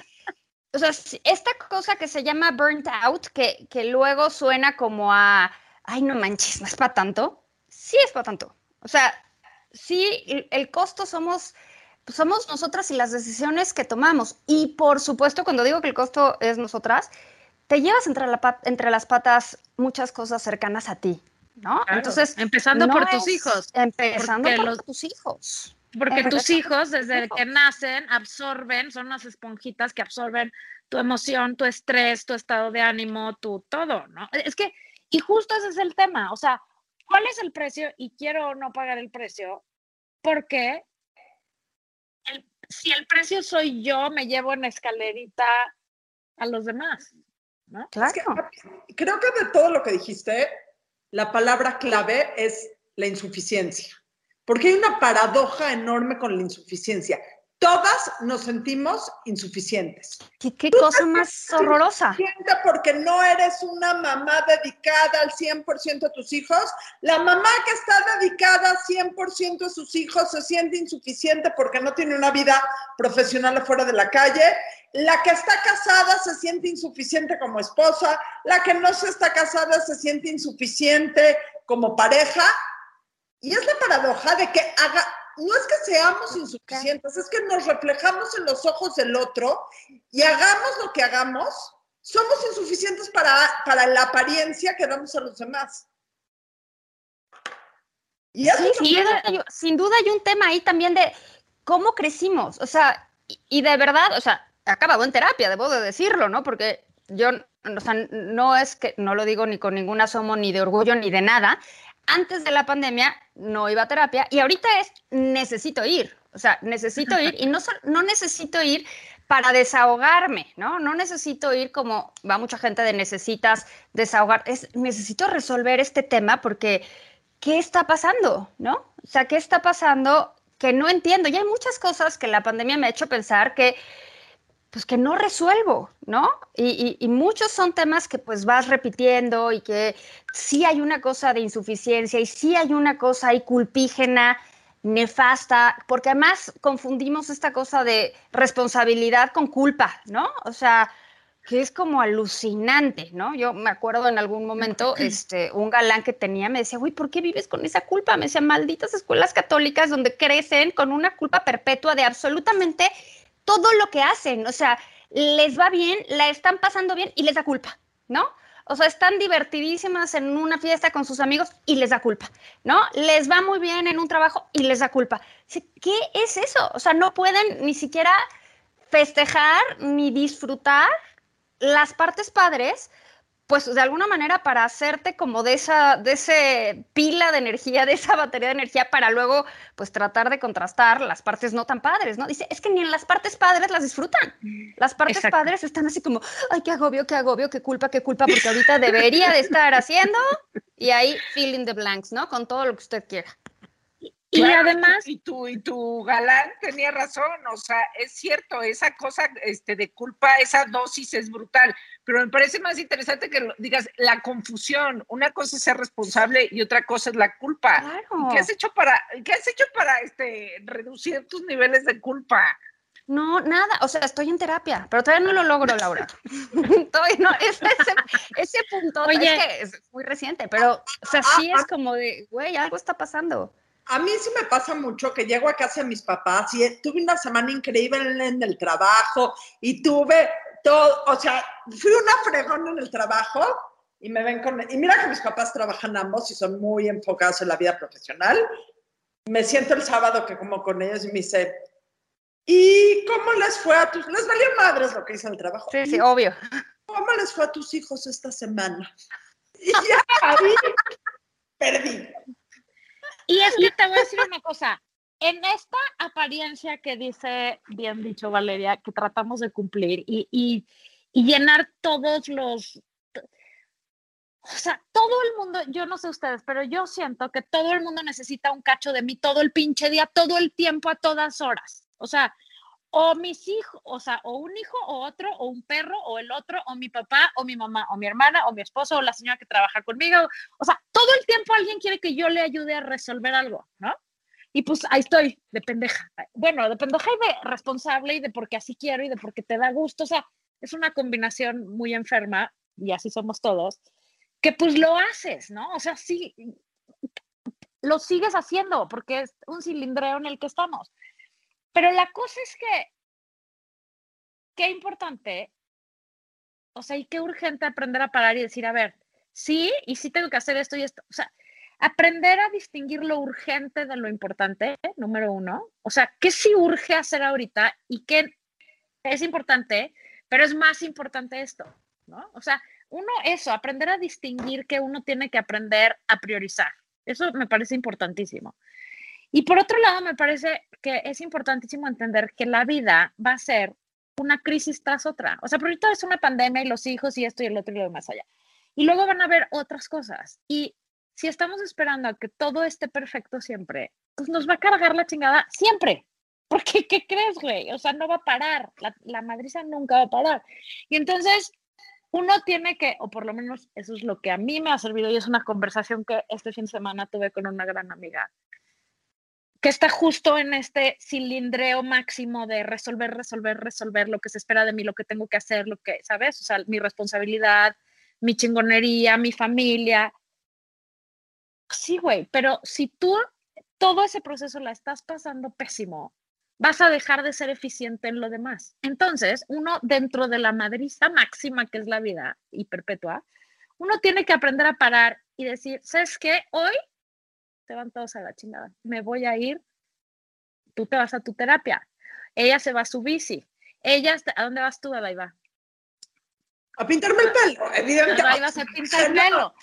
o sea, esta cosa que se llama burnt out, que, que luego suena como a, ay, no manches, no es para tanto. Sí es para tanto. O sea, sí, el, el costo somos, pues somos nosotras y las decisiones que tomamos. Y por supuesto, cuando digo que el costo es nosotras, te llevas entre, la pat- entre las patas muchas cosas cercanas a ti, ¿no? Claro, Entonces, empezando no por tus hijos. Empezando por los- tus hijos. Porque tus hijos, desde que nacen, absorben, son unas esponjitas que absorben tu emoción, tu estrés, tu estado de ánimo, tu todo, ¿no? Es que, y justo ese es el tema, o sea, ¿cuál es el precio? Y quiero no pagar el precio, porque el- si el precio soy yo, me llevo en escalerita a los demás, ¿no? Claro. Es que creo que de todo lo que dijiste, la palabra clave es la insuficiencia. Porque hay una paradoja enorme con la insuficiencia. Todas nos sentimos insuficientes. ¿Qué, qué cosa más horrorosa? Porque no eres una mamá dedicada al 100% a tus hijos. La mamá que está dedicada 100% a sus hijos se siente insuficiente porque no tiene una vida profesional afuera de la calle. La que está casada se siente insuficiente como esposa. La que no se está casada se siente insuficiente como pareja. Y es la paradoja de que haga, no es que seamos insuficientes, es que nos reflejamos en los ojos del otro y hagamos lo que hagamos, somos insuficientes para, para la apariencia que damos a los demás. Y Sí, sin duda, hay, sin duda hay un tema ahí también de cómo crecimos, o sea, y, y de verdad, o sea, acabado en terapia, debo de decirlo, ¿no? Porque yo, o sea, no es que, no lo digo ni con ningún asomo, ni de orgullo, ni de nada. Antes de la pandemia no iba a terapia y ahorita es necesito ir, o sea, necesito ir y no, no necesito ir para desahogarme, ¿no? No necesito ir como va mucha gente de necesitas desahogar, es necesito resolver este tema porque ¿qué está pasando? ¿No? O sea, ¿qué está pasando que no entiendo? Y hay muchas cosas que la pandemia me ha hecho pensar que, pues, que no resuelvo, ¿no? Y, y- y muchos son temas que pues vas repitiendo y que sí hay una cosa de insuficiencia y sí hay una cosa ahí culpígena, nefasta, porque además confundimos esta cosa de responsabilidad con culpa, ¿no? O sea, que es como alucinante, ¿no? Yo me acuerdo en algún momento, este, un galán que tenía me decía, uy, ¿por qué vives con esa culpa? Me decía, malditas escuelas católicas donde crecen con una culpa perpetua de absolutamente todo lo que hacen, o sea, les va bien, la están pasando bien y les da culpa, ¿no? O sea, están divertidísimas en una fiesta con sus amigos y les da culpa, ¿no? Les va muy bien en un trabajo y les da culpa. ¿Qué es eso? O sea, no pueden ni siquiera festejar ni disfrutar las partes padres pues de alguna manera para hacerte como de esa, de ese pila de energía, de esa batería de energía para luego pues tratar de contrastar las partes no tan padres, ¿no? Dice, es que ni en las partes padres las disfrutan. Las partes padres están así como, ay, qué agobio, qué agobio, qué culpa, qué culpa, porque ahorita debería de estar haciendo y ahí fill in the blanks, ¿no? Con todo lo que usted quiera. Y además. Y tu, y tu galán tenía razón, o sea, es cierto, esa cosa este, de culpa, esa dosis es brutal, pero me parece más interesante que digas la confusión. Una cosa es ser responsable y otra cosa es la culpa. ¿Qué has hecho para, qué has hecho para este, reducir tus niveles de culpa? No, nada, o sea, estoy en terapia, pero todavía no lo logro, Laura. no, ese, ese, punto Oye, es, muy reciente, pero, o sea, sí es como de, güey, algo está pasando. A mí sí me pasa mucho que llego a casa de mis papás y tuve una semana increíble en el trabajo y tuve todo, o sea, fui una fregona en el trabajo y me ven con... Y mira que mis papás trabajan ambos y son muy enfocados en la vida profesional. Me siento el sábado que como con ellos y me dice, ¿y cómo les fue a tus... Les valió madres lo que hice en el trabajo. Sí, sí, obvio. ¿Cómo les fue a tus hijos esta semana? Y ya ahí perdí. Y es que te voy a decir una cosa. En esta apariencia que dice, bien dicho Valeria, que tratamos de cumplir y, y, y llenar todos los, o sea, todo el mundo, yo no sé ustedes, pero yo siento que todo el mundo necesita un cacho de mí todo el pinche día, todo el tiempo, a todas horas. O sea, o mis hijos, o sea, o un hijo o otro, o un perro o el otro, o mi papá o mi mamá, o mi hermana, o mi esposo, o la señora que trabaja conmigo. O sea, todo el tiempo alguien quiere que yo le ayude a resolver algo, ¿no? Y pues ahí estoy, de pendeja. Bueno, de pendeja y de responsable y de porque así quiero y de porque te da gusto. O sea, es una combinación muy enferma, y así somos todos, que pues lo haces, ¿no? O sea, sí, lo sigues haciendo porque es un cilindreo en el que estamos. Pero la cosa es que, qué importante, o sea, y qué urgente aprender a parar y decir, a ver, sí, y sí tengo que hacer esto y esto. O sea, aprender a distinguir lo urgente de lo importante, número uno. O sea, qué sí urge hacer ahorita y qué es importante, pero es más importante esto, ¿no? O sea, uno, eso, aprender a distinguir que uno tiene que aprender a priorizar. Eso me parece importantísimo. Y por otro lado, me parece que es importantísimo entender que la vida va a ser una crisis tras otra. O sea, por ahorita es una pandemia y los hijos y esto y el otro y lo demás allá. Y luego van a haber otras cosas. Y si estamos esperando a que todo esté perfecto siempre, pues nos va a cargar la chingada siempre. Porque, ¿qué crees, güey? O sea, no va a parar. La, la madriza nunca va a parar. Y entonces, uno tiene que, o por lo menos eso es lo que a mí me ha servido y es una conversación que este fin de semana tuve con una gran amiga que está justo en este cilindreo máximo de resolver, resolver, resolver lo que se espera de mí, lo que tengo que hacer, lo que, ¿sabes? O sea, mi responsabilidad, mi chingonería, mi familia. Sí, güey, pero si tú todo ese proceso la estás pasando pésimo, vas a dejar de ser eficiente en lo demás. Entonces, uno dentro de la madriza máxima que es la vida y perpetua, uno tiene que aprender a parar y decir, ¿sabes qué? Hoy te van todos a la chingada. Me voy a ir, tú te vas a tu terapia. Ella se va a su bici. Ella, ¿a dónde vas tú, Adaiva? A pintarme el pelo, evidentemente. Adaiva se pinta el pelo.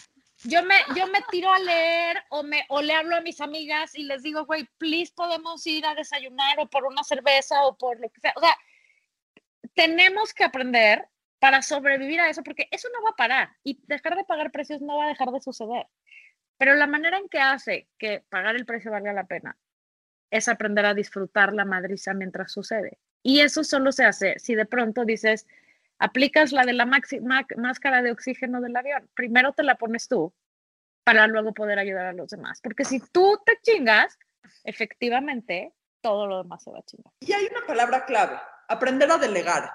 Yo me, yo me tiro a leer o, me, o le hablo a mis amigas y les digo, güey, please podemos ir a desayunar o por una cerveza o por lo que sea. O sea, tenemos que aprender para sobrevivir a eso porque eso no va a parar y dejar de pagar precios no va a dejar de suceder. Pero la manera en que hace que pagar el precio valga la pena es aprender a disfrutar la madriza mientras sucede. Y eso solo se hace si de pronto dices, aplicas la de la máscara de oxígeno del avión. Primero te la pones tú para luego poder ayudar a los demás. Porque si tú te chingas, efectivamente, todo lo demás se va a chingar. Y hay una palabra clave, aprender a delegar.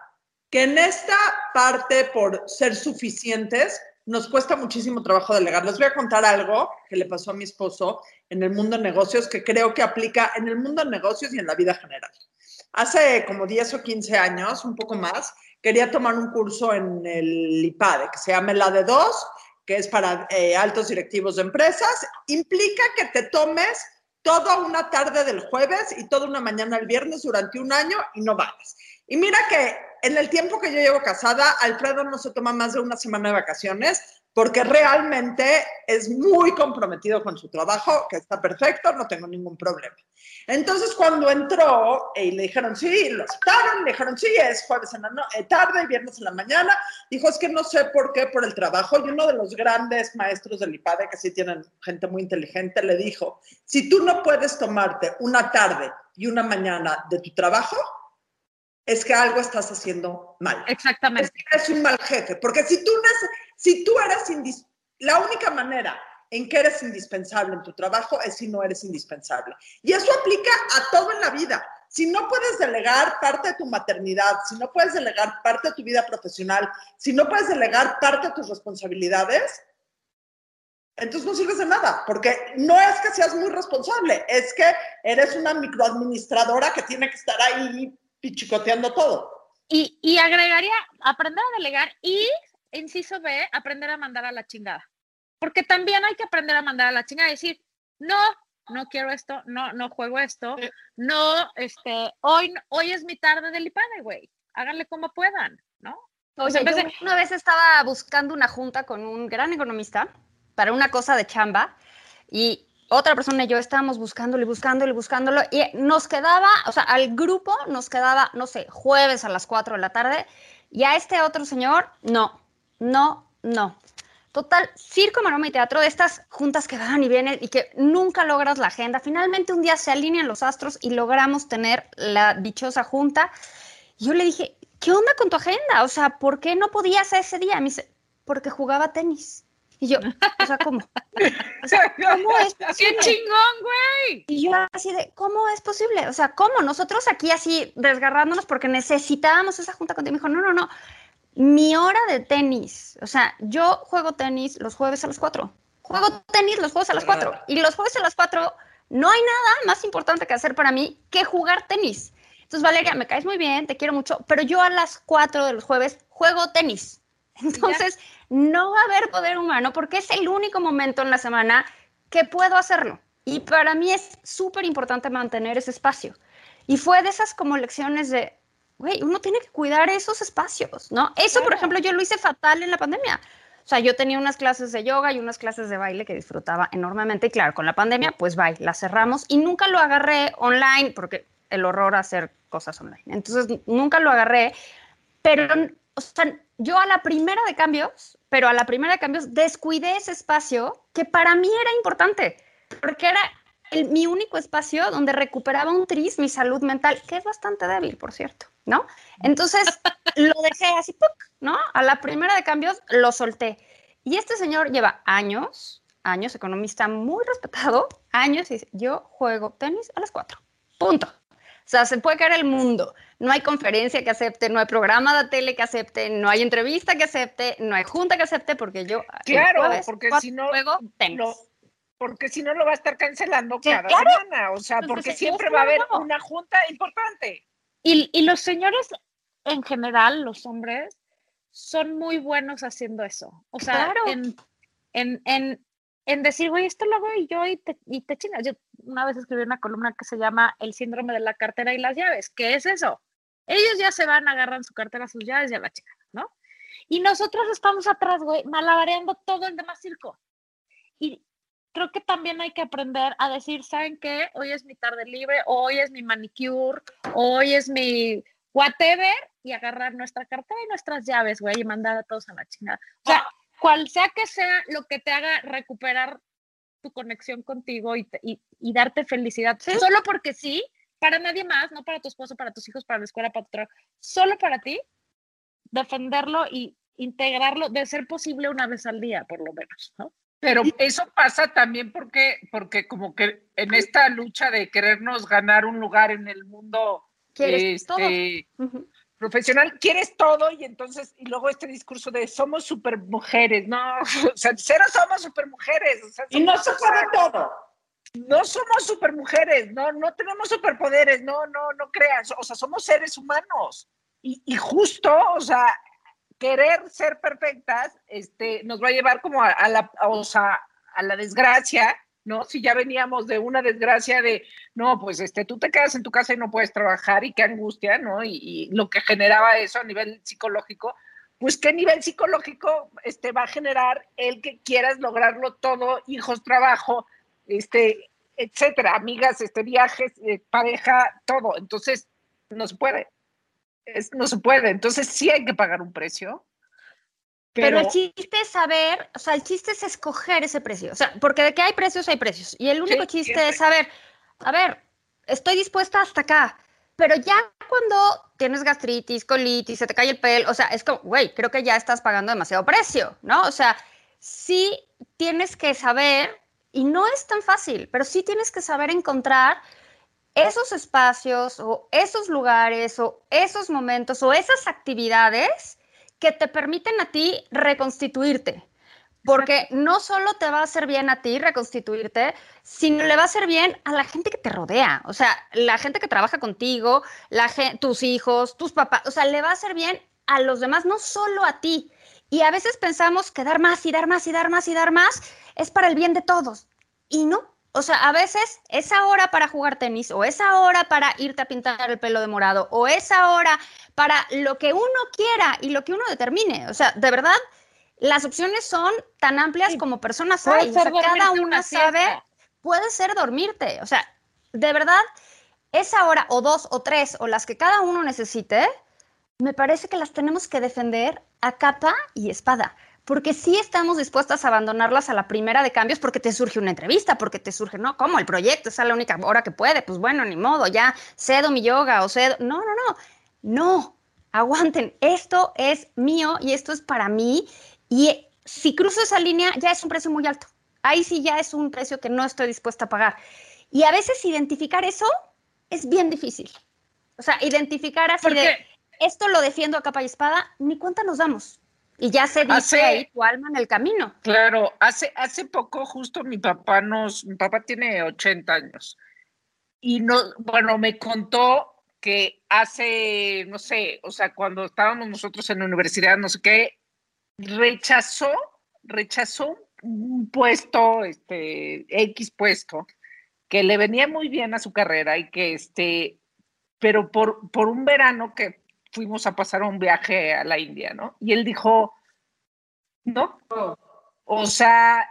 Que en esta parte, por ser suficientes, nos cuesta muchísimo trabajo delegar. Les voy a contar algo que le pasó a mi esposo en el mundo de negocios que creo que aplica en el mundo de negocios y en la vida general. Hace como 10 o 15 años, un poco más, quería tomar un curso en el IPADE, que se llama el AD2, que es para eh, altos directivos de empresas. Implica que te tomes toda una tarde del jueves y toda una mañana el viernes durante un año y no vayas. Y mira que en el tiempo que yo llevo casada, Alfredo no se toma más de una semana de vacaciones porque realmente es muy comprometido con su trabajo, que está perfecto, no tengo ningún problema. Entonces, cuando entró y le dijeron, sí, lo aceptaron, le dijeron, sí, es jueves en la eh, tarde y viernes en la mañana, dijo, es que no sé por qué, por el trabajo. Y uno de los grandes maestros del IPADE, que sí tienen gente muy inteligente, le dijo, si tú no puedes tomarte una tarde y una mañana de tu trabajo, es que algo estás haciendo mal. Exactamente. Es que eres un mal jefe, porque si tú, si tú eres la única manera en que eres indispensable en tu trabajo es si no eres indispensable. Y eso aplica a todo en la vida. Si no puedes delegar parte de tu maternidad, si no puedes delegar parte de tu vida profesional, si no puedes delegar parte de tus responsabilidades, entonces no sirves de nada, porque no es que seas muy responsable, es que eres una microadministradora que tiene que estar ahí pichicoteando todo. Y, y agregaría aprender a delegar y, inciso B, aprender a mandar a la chingada. Porque también hay que aprender a mandar a la chingada y decir, no, no quiero esto, no, no juego esto, no, este, hoy, hoy es mi tarde del IPADE, güey. Háganle como puedan, ¿no? O sea, una vez estaba buscando una junta con un gran economista para una cosa de chamba y otra persona y yo estábamos buscándolo y buscándolo y buscándolo y nos quedaba, o sea, al grupo nos quedaba, no sé, jueves a las 4 de la tarde y a este otro señor, no, no, no. Total, circo, maroma y teatro, de estas juntas que van y vienen y que nunca logras la agenda. Finalmente un día se alinean los astros y logramos tener la dichosa junta. Y yo le dije, ¿qué onda con tu agenda? O sea, ¿por qué no podías ese día? Me dice, porque jugaba tenis. Y yo, o sea, ¿cómo? O sea, ¿cómo es posible? ¡Qué chingón, güey! Y yo así de, ¿cómo es posible? O sea, ¿cómo? Nosotros aquí así desgarrándonos porque necesitábamos esa junta contigo. Me dijo, no, no, no. Mi hora de tenis, o sea, yo juego tenis los jueves a las 4. Juego tenis los jueves a las 4. Y los jueves a las 4 no hay nada más importante que hacer para mí que jugar tenis. Entonces, Valeria, me caes muy bien, te quiero mucho, pero yo a las 4 de los jueves juego tenis. Entonces, no va a haber poder humano porque es el único momento en la semana que puedo hacerlo. Y para mí es súper importante mantener ese espacio. Y fue de esas como lecciones de, güey, uno tiene que cuidar esos espacios, ¿no? Eso, por ejemplo, yo lo hice fatal en la pandemia. O sea, yo tenía unas clases de yoga y unas clases de baile que disfrutaba enormemente. Y claro, con la pandemia, pues bye, las cerramos y nunca lo agarré online porque el horror hacer cosas online. Entonces, nunca lo agarré, pero, o sea, yo a la primera de cambios, pero a la primera de cambios descuidé ese espacio que para mí era importante, porque era mi único espacio donde recuperaba un tris mi salud mental, que es bastante débil, por cierto, ¿no? Entonces lo dejé así, ¿no? A la primera de cambios lo solté. Y este señor lleva años, años, economista muy respetado, años, y dice, yo juego tenis a las cuatro, punto. O sea, se puede caer el mundo. No hay conferencia que acepte, no hay programa de tele que acepte, no hay entrevista que acepte, no hay junta que acepte, porque yo. Claro, porque si no. Juego porque si no lo va a estar cancelando cada semana. O sea, porque siempre va a haber una junta importante. Y, y los señores, en general, los hombres, son muy buenos haciendo eso. O sea, en, en, en, en decir, güey, esto lo hago yo y te, y te chingas. Yo una vez escribí una columna que se llama El síndrome de la cartera y las llaves. ¿Qué es eso? Ellos ya se van, agarran su cartera, sus llaves y a la chica, ¿no? Y nosotros estamos atrás, güey, malabareando todo el demás circo. Y creo que también hay que aprender a decir, ¿saben qué? Hoy es mi tarde libre, hoy es mi manicure, hoy es mi whatever, y agarrar nuestra cartera y nuestras llaves, güey, y mandar a todos a la chingada. O sea, cual sea que sea lo que te haga recuperar tu conexión contigo y, y, darte felicidad, solo porque sí, para nadie más, no para tu esposo, para tus hijos, para la escuela, para tu trabajo, solo para ti, defenderlo y integrarlo, de ser posible una vez al día, por lo menos, ¿no? Pero eso pasa también porque, porque como que en esta lucha de querernos ganar un lugar en el mundo este, profesional, quieres todo y entonces, y luego este discurso de somos super mujeres, no, o sea, cero somos super mujeres. y no se puede todo. No somos super mujeres, no, no tenemos superpoderes, no, no, no creas, o sea, somos seres humanos. Y, y justo, o sea, querer ser perfectas, este, nos va a llevar como a, a la, o sea, a la desgracia, ¿no? Si ya veníamos de una desgracia de, no, pues este, tú te quedas en tu casa y no puedes trabajar y qué angustia, ¿no? Y, lo que generaba eso a nivel psicológico, pues qué nivel psicológico este, va a generar el que quieras lograrlo todo, hijos, trabajo, este, etcétera, amigas, este, viajes, eh, pareja, todo. Entonces, no se puede. No se puede. Entonces, sí hay que pagar un precio. Pero, el chiste es saber, o sea, el chiste es escoger ese precio. O sea, porque de que hay precios, hay precios. Y el único Sí, chiste siempre. es saber, a ver, estoy dispuesta hasta acá. Pero ya cuando tienes gastritis, colitis, se te cae el pelo, o sea, es como, güey, creo que ya estás pagando demasiado precio, ¿no? O sea, sí tienes que saber, y no es tan fácil, pero sí tienes que saber encontrar esos espacios o esos lugares o esos momentos o esas actividades que te permiten a ti reconstituirte. Porque no solo te va a hacer bien a ti reconstituirte, sino le va a hacer bien a la gente que te rodea. O sea, la gente que trabaja contigo, la tus hijos, tus papás. O sea, le va a hacer bien a los demás, no solo a ti. Y a veces pensamos que dar más y dar más y dar más y dar más es para el bien de todos. Y no. O sea, a veces esa hora para jugar tenis o esa hora para irte a pintar el pelo de morado o esa hora para lo que uno quiera y lo que uno determine. O sea, de verdad, las opciones son tan amplias Sí. como personas hay. O sea, cada una una sabe, puede ser dormirte. O sea, de verdad, esa hora o dos o tres o las que cada uno necesite, me parece que las tenemos que defender a capa y espada. Porque sí estamos dispuestas a abandonarlas a la primera de cambios porque te surge una entrevista, porque te surge, no, ¿cómo? El proyecto, esa es la única hora que puede. Pues bueno, ni modo, ya cedo mi yoga o cedo. No, no, no. No, aguanten. Esto es mío y esto es para mí. Y si cruzo esa línea, ya es un precio muy alto. Ahí sí ya es un precio que no estoy dispuesta a pagar. Y a veces identificar eso es bien difícil. O sea, identificar así de esto lo defiendo a capa y espada, ni cuenta nos damos. Y ya se dice Hace- ahí tu alma en el camino. Claro, hace, hace poco justo mi papá nos, mi papá tiene 80 años y no, bueno, me contó que hace, no sé, o sea, cuando estábamos nosotros en la universidad, no sé qué, rechazó, rechazó un puesto, este, X puesto, que le venía muy bien a su carrera y que, este, pero por, por un verano que fuimos a pasar un viaje a la India, ¿no? Y él dijo, no, o sea,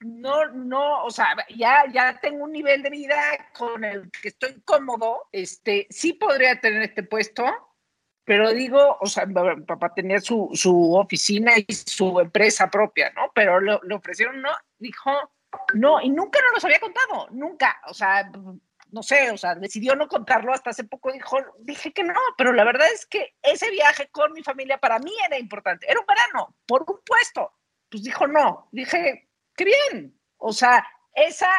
no, no, o sea, ya, ya tengo un nivel de vida con el que estoy cómodo, este, sí podría tener este puesto, pero digo, o sea, mi papá tenía su, su oficina y su empresa propia, ¿no? Pero le, le ofrecieron, no, dijo, no, y nunca nos los había contado, nunca, o sea, no sé, o sea, decidió no contarlo hasta hace poco, dijo, dije que no, pero la verdad es que ese viaje con mi familia para mí era importante, era un verano, por un puesto, pues dijo no, dije, qué bien, o sea, esa,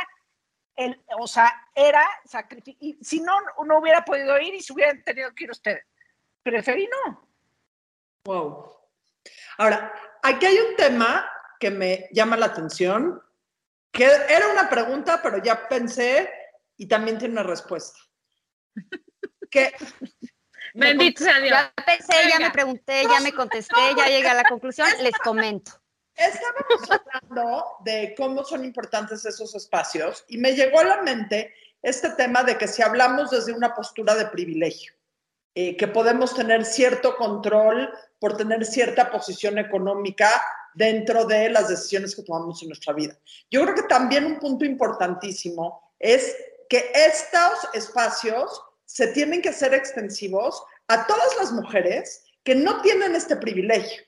el, o sea, era sacrificio, si no, no hubiera podido ir y se hubieran tenido que ir ustedes, preferí no. Wow. Ahora, aquí hay un tema que me llama la atención, que era una pregunta, pero ya pensé y también tiene una respuesta. Que bendito sea Dios. Ya pensé, ya Venga. me pregunté, ya me contesté, ya llegué a la conclusión, les comento. estábamos hablando de cómo son importantes esos espacios y me llegó a la mente este tema de que si hablamos desde una postura de privilegio, eh, que podemos tener cierto control por tener cierta posición económica dentro de las decisiones que tomamos en nuestra vida. Yo creo que también un punto importantísimo es que estos espacios se tienen que ser extensivos a todas las mujeres que no tienen este privilegio.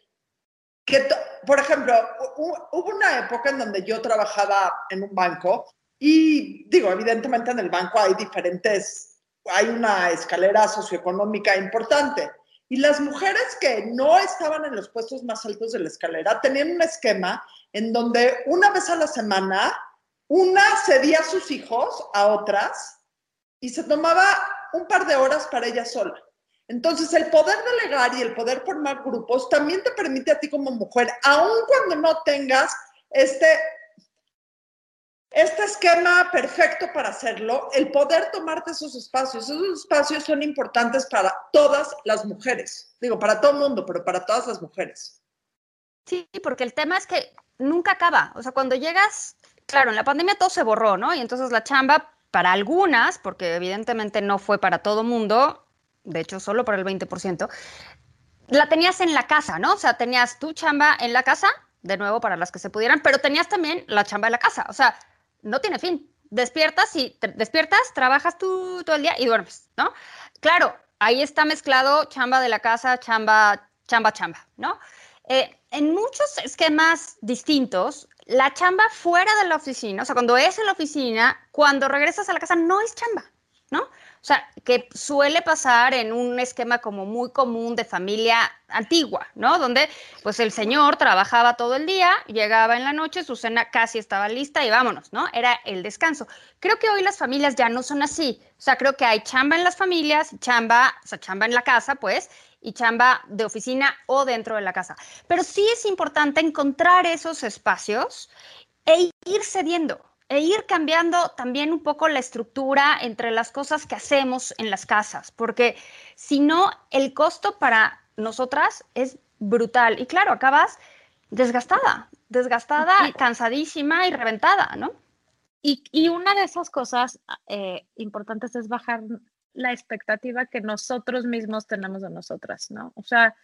Que, por ejemplo, hu- hubo una época en donde yo trabajaba en un banco y digo, evidentemente en el banco hay diferentes, hay una escalera socioeconómica importante. Y las mujeres que no estaban en los puestos más altos de la escalera tenían un esquema en donde una vez a la semana, una cedía a sus hijos a otras y se tomaba un par de horas para ella sola. Entonces, el poder delegar y el poder formar grupos también te permite a ti como mujer, aun cuando no tengas este este esquema perfecto para hacerlo, el poder tomarte esos espacios. Esos espacios son importantes para todas las mujeres. Digo, para todo el mundo, pero para todas las mujeres. Sí, porque el tema es que nunca acaba. O sea, cuando llegas, claro, en la pandemia todo se borró, ¿no? Y entonces la chamba, para algunas, porque evidentemente no fue para todo mundo, de hecho solo para el 20%, la tenías en la casa, ¿no? O sea, tenías tu chamba en la casa, de nuevo para las que se pudieran, pero tenías también la chamba en la casa. O sea, no tiene fin. Despiertas y despiertas, trabajas tú todo el día y duermes, ¿no? Claro, ahí está mezclado chamba de la casa, chamba, chamba, chamba, ¿no? Eh, en muchos esquemas distintos, la chamba fuera de la oficina, o sea, cuando es en la oficina, cuando regresas a la casa no es chamba, ¿no? O sea, que suele pasar en un esquema como muy común de familia antigua, ¿no? Donde pues el señor trabajaba todo el día, llegaba en la noche, su cena casi estaba lista y vámonos, ¿no? Era el descanso. Creo que hoy las familias ya no son así. O sea, creo que hay chamba en las familias, chamba, o sea, chamba en la casa, pues, y chamba de oficina o dentro de la casa. Pero sí es importante encontrar esos espacios e ir cediendo e ir cambiando también un poco la estructura entre las cosas que hacemos en las casas, porque si no, el costo para nosotras es brutal. Y claro, acabas desgastada, desgastada, Y- cansadísima y reventada, ¿no? Y, y una de esas cosas eh, importantes es bajar la expectativa que nosotros mismos tenemos de nosotras, ¿no? O sea,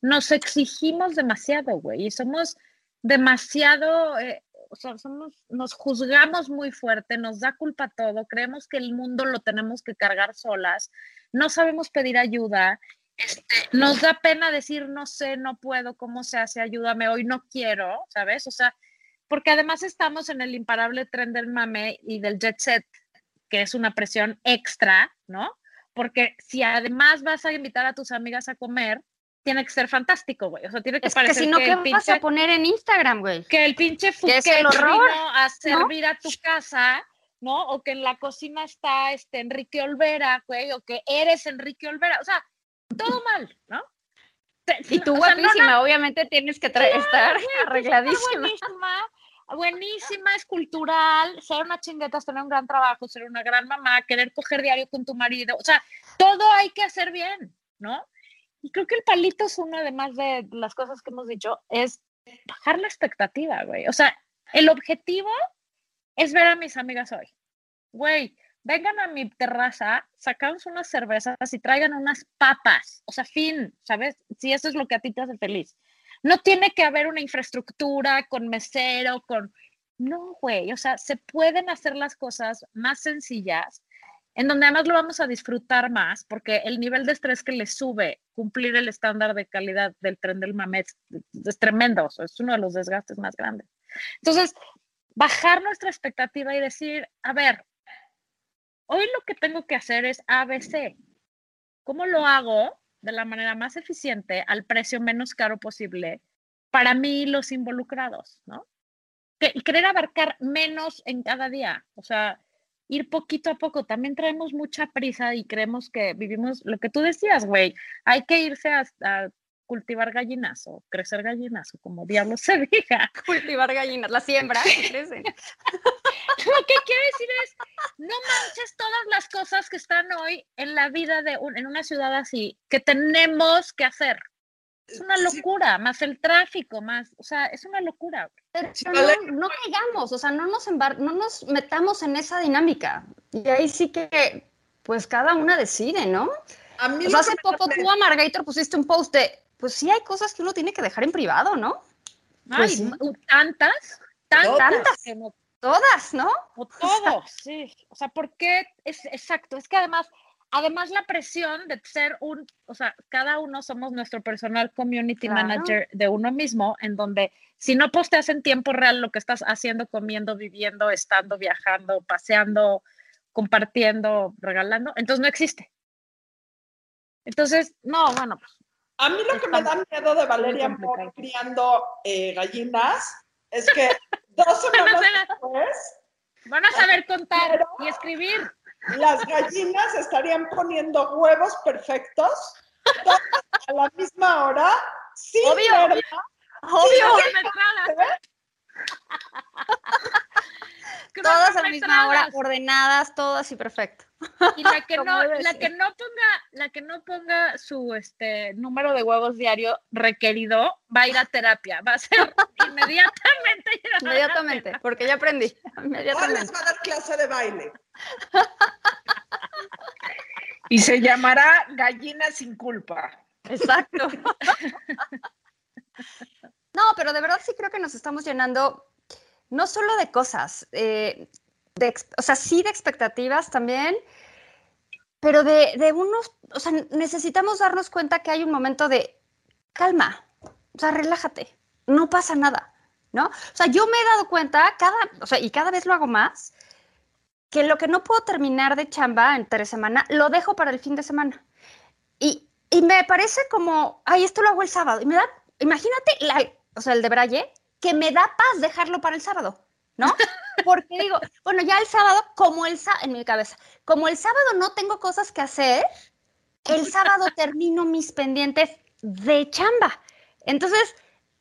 nos exigimos demasiado, güey, y somos demasiado, eh, o sea, somos, nos juzgamos muy fuerte, nos da culpa todo, creemos que el mundo lo tenemos que cargar solas, no sabemos pedir ayuda, este, nos da pena decir no sé, no puedo, cómo se hace, ayúdame, hoy no quiero, ¿sabes? O sea, porque además estamos en el imparable tren del mame y del jet set, que es una presión extra, ¿no? Porque si además vas a invitar a tus amigas a comer, tiene que ser fantástico, güey. O sea, tiene que Es que parecer si no, que ¿qué el vas pinche a poner en Instagram, güey? que el pinche Que horror, vino a servir a tu casa, ¿no? O que en la cocina está este Enrique Olvera, güey, o que eres Enrique Olvera, o sea, todo mal, ¿no? Y tú o sea, no, guapísima, obviamente tienes que estar Está arregladísima. Buenísima, es cultural, ser una chingeta, es tener un gran trabajo, ser una gran mamá, querer coger diario con tu marido, o sea, todo hay que hacer bien, ¿no? Y creo que el palito es una, además de las cosas que hemos dicho, es bajar la expectativa, güey. O sea, el objetivo es ver a mis amigas hoy. Güey, vengan a mi terraza, sacamos unas cervezas y traigan unas papas. O sea, fin, ¿sabes? Si eso es lo que a ti te hace feliz. No tiene que haber una infraestructura con mesero, con... No, güey, o sea, se pueden hacer las cosas más sencillas, en donde además lo vamos a disfrutar más, porque el nivel de estrés que le sube cumplir el estándar de calidad del tren del mame es, tremendo, es uno de los desgastes más grandes. Entonces, bajar nuestra expectativa y decir, a ver, hoy lo que tengo que hacer es ABC. ¿Cómo lo hago de la manera más eficiente, al precio menos caro posible, para mí los involucrados, ¿no? Que, y querer abarcar menos en cada día, o sea, ir poquito a poco. También traemos mucha prisa y creemos que vivimos lo que tú decías, güey. Hay que irse a, a cultivar gallinas o crecer gallinas o como diablos se diga. Cultivar gallinas, la siembra, y crecen. Lo que quiero decir es, no manches todas las cosas que están hoy en la vida de un, en una ciudad así, que tenemos que hacer. Es una Sí. locura, más el tráfico, más, o sea, es una locura. Pero Sí, no, vale. no caigamos, o sea, no nos, embar- no nos metamos en esa dinámica. Y ahí sí que, pues cada una decide, ¿no? A mí hace poco tú a Margator pusiste un post de, pues sí hay cosas que uno tiene que dejar en privado, ¿no? Ay, Pues tantas, tantas, Tantas. que no Todas, ¿no? O todos, sí. O sea, porque es exacto, es que además, además la presión de ser un, o sea, cada uno somos nuestro personal community Claro. manager de uno mismo, en donde si no posteas en tiempo real lo que estás haciendo, comiendo, viviendo, estando, viajando, paseando, compartiendo, regalando, entonces no existe. Entonces, no, bueno, pues A mí lo que me da miedo de Valeria complicado. criando eh, gallinas es que dos semanas después van a saber contar y escribir. las gallinas estarían poniendo huevos perfectos todas a la misma hora sin Obvio. verla, Obvio. Todas misma hora, ordenadas, todas y perfecto. Y la que no, la que no ponga, la que no ponga su este número de huevos diario requerido, va a ir a terapia. Va a ser inmediatamente. a Inmediatamente, porque ya aprendí. Les Inmediatamente. va a dar clase de baile. Y se llamará Gallina sin culpa. Exacto. No, pero de verdad sí creo que nos estamos llenando no solo de cosas, eh, de, o sea, sí de expectativas también, pero de, de unos, o sea, necesitamos darnos cuenta que hay un momento de calma, o sea, relájate, no pasa nada, ¿no? O sea, yo me he dado cuenta, cada, o sea, y cada vez lo hago más, que lo que no puedo terminar de chamba entre semana, lo dejo para el fin de semana. Y, y me parece como, ay, esto lo hago el sábado. Y me da, imagínate, la, o sea, el de Braille, que me da paz dejarlo para el sábado, ¿no? Porque digo, bueno, ya el sábado, como el sábado, en mi cabeza, como el sábado no tengo cosas que hacer, el sábado termino mis pendientes de chamba. Entonces,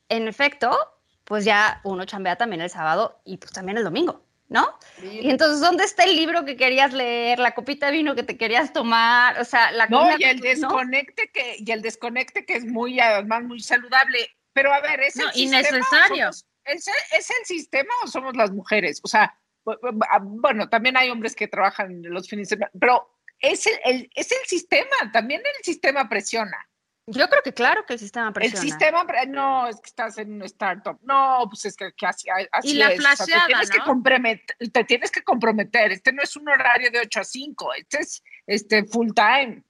en efecto, pues ya uno chambea también el sábado y pues también el domingo, ¿no? Y entonces, ¿dónde está el libro que querías leer, la copita de vino que te querías tomar? O sea, la No, y el que- ¿no? desconecte que, y el desconecte que es muy, además, muy saludable. Pero a ver, ¿es No, el sistema innecesario. somos- ¿es, el- ¿Es el sistema o somos las mujeres? O sea, ah, bueno, también hay hombres que trabajan los fines de semana, pero es el, el- es el sistema, también el sistema presiona. Yo creo que claro que el sistema presiona. El sistema, no, es que estás en un startup, no, pues es que, que así, así Y la es, o sea, flasheada, te, tienes que ¿no? comprometer, te tienes que comprometer, este no es un horario de 8 a 5, este es este full time.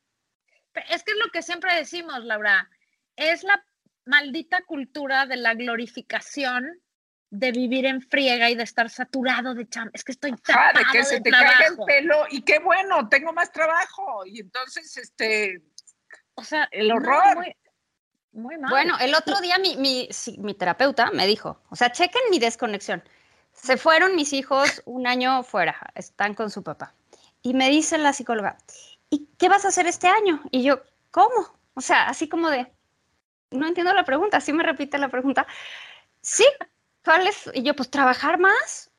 Es que es lo que siempre decimos, Laura. Es la maldita cultura de la glorificación de vivir en friega y de estar saturado de chamba. Es que estoy Ajá, de tapado que se de te caiga el trabajo. pelo y qué bueno, tengo más trabajo. Y entonces, este, O sea, el horror. muy, muy mal. Bueno, el otro día mi, mi, sí, mi terapeuta me dijo, o sea, chequen mi desconexión. Se fueron mis hijos un año fuera, están con su papá. Y me dice la psicóloga, ¿y qué vas a hacer este año? Y yo, ¿cómo? O sea, así como de, no entiendo la pregunta, así me repite la pregunta. Sí, ¿cuál es? Y yo, pues, ¿trabajar más?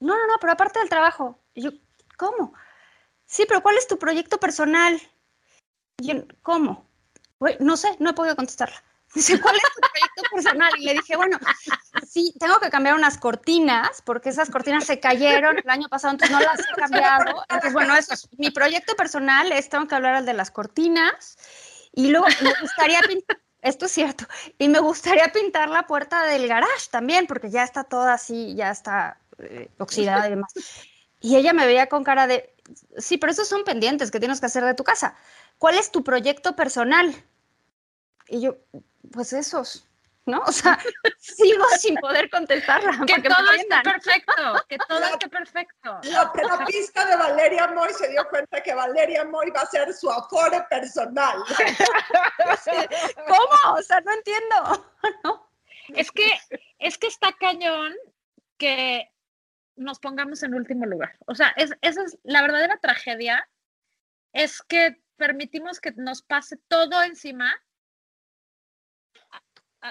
No, no, no, pero aparte del trabajo. Y yo, ¿cómo? Sí, pero ¿cuál es tu proyecto personal? Y yo, ¿cómo? No sé, no he podido contestarla. Dice, ¿cuál es tu proyecto personal? Y le dije, bueno, sí, tengo que cambiar unas cortinas, porque esas cortinas se cayeron el año pasado, entonces no las he cambiado. Entonces, bueno, eso es mi proyecto personal, es tengo que hablar al de las cortinas. Y luego me gustaría pintar, esto es cierto, y me gustaría pintar la puerta del garage también, porque ya está toda así, ya está eh, oxidada y demás. Y ella me veía con cara de, sí, pero esos son pendientes que tienes que hacer de tu casa. ¿Cuál es tu proyecto personal? Y yo, pues esos, ¿no? O sea, sigo sin poder contestarla. que que todo esté perfecto, que todo esté perfecto. La terapista de Valeria Moy se dio cuenta que Valeria Moy va a ser su afore personal. ¿Cómo? O sea, no entiendo. ¿no? Es que, es que está cañón que nos pongamos en último lugar. O sea, es, esa es la verdadera tragedia, es que permitimos que nos pase todo encima,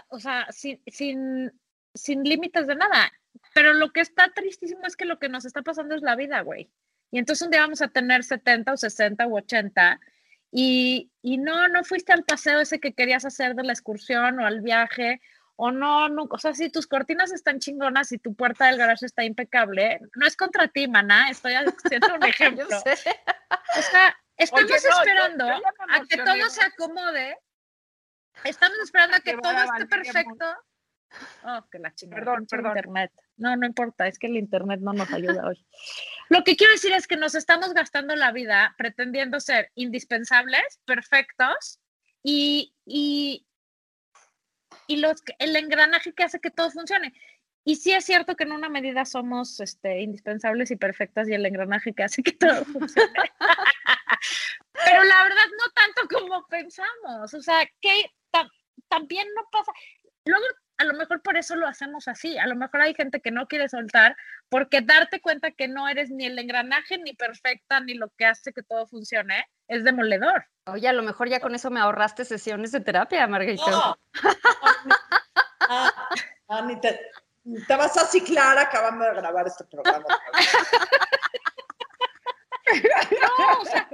o sea, sin, sin, sin límites de nada. Pero lo que está tristísimo es que lo que nos está pasando es la vida, güey. Y entonces un día vamos a tener 70 o 60 u 80 y, y no, no fuiste al paseo ese que querías hacer de la excursión o al viaje o no, no, o sea, si tus cortinas están chingonas y tu puerta del garaje está impecable, no es contra ti, maná, estoy haciendo un ejemplo. Yo. O sea, estamos Oye, no, yo- esperando yo me a que todo se acomode. Estamos esperando a que todo esté perfecto. Oh, que la chingada. Perdón, perdón. Internet. No, no importa, es que el internet no nos ayuda hoy. Lo que quiero decir es que nos estamos gastando la vida pretendiendo ser indispensables, perfectos y, y, y los, el engranaje que hace que todo funcione. Y sí es cierto que en una medida somos este, indispensables y perfectas y el engranaje que hace que todo funcione. Pero la verdad no tanto como pensamos. O sea, ta- también no pasa. Luego, a lo mejor por eso lo hacemos así. A lo mejor hay gente que no quiere soltar porque darte cuenta que no eres ni el engranaje, ni perfecta, ni lo que hace que todo funcione, es demoledor. Oye, a lo mejor ya con eso me ahorraste sesiones de terapia, Margarita. No. Ah, ah, ni te- Te vas a ciclar acabando de grabar este programa. No, o sea,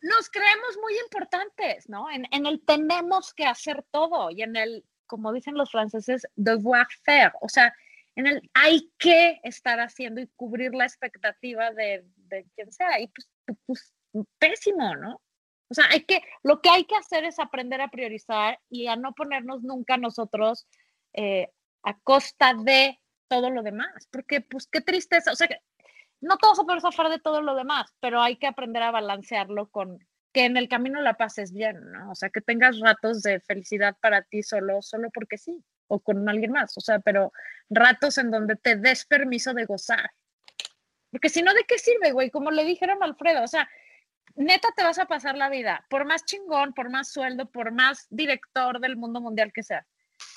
nos creemos muy importantes, ¿no? En, en el tenemos que hacer todo y en el, como dicen los franceses, devoir faire, o sea, en el hay que estar haciendo y cubrir la expectativa de, de quien sea. Y pues, pues, pésimo, ¿no? O sea, hay que, lo que hay que hacer es aprender a priorizar y a no ponernos nunca nosotros eh, a costa de todo lo demás, porque pues qué tristeza, o sea, no todos se pueden zafar de todo lo demás, pero hay que aprender a balancearlo con que en el camino la pases bien, ¿no? O sea, que tengas ratos de felicidad para ti solo, solo porque sí, o con alguien más, o sea, pero ratos en donde te des permiso de gozar. Porque si no, ¿de qué sirve, güey? Como le dijeron a Alfredo, o sea, neta te vas a pasar la vida, por más chingón, por más sueldo, por más director del mundo mundial que sea.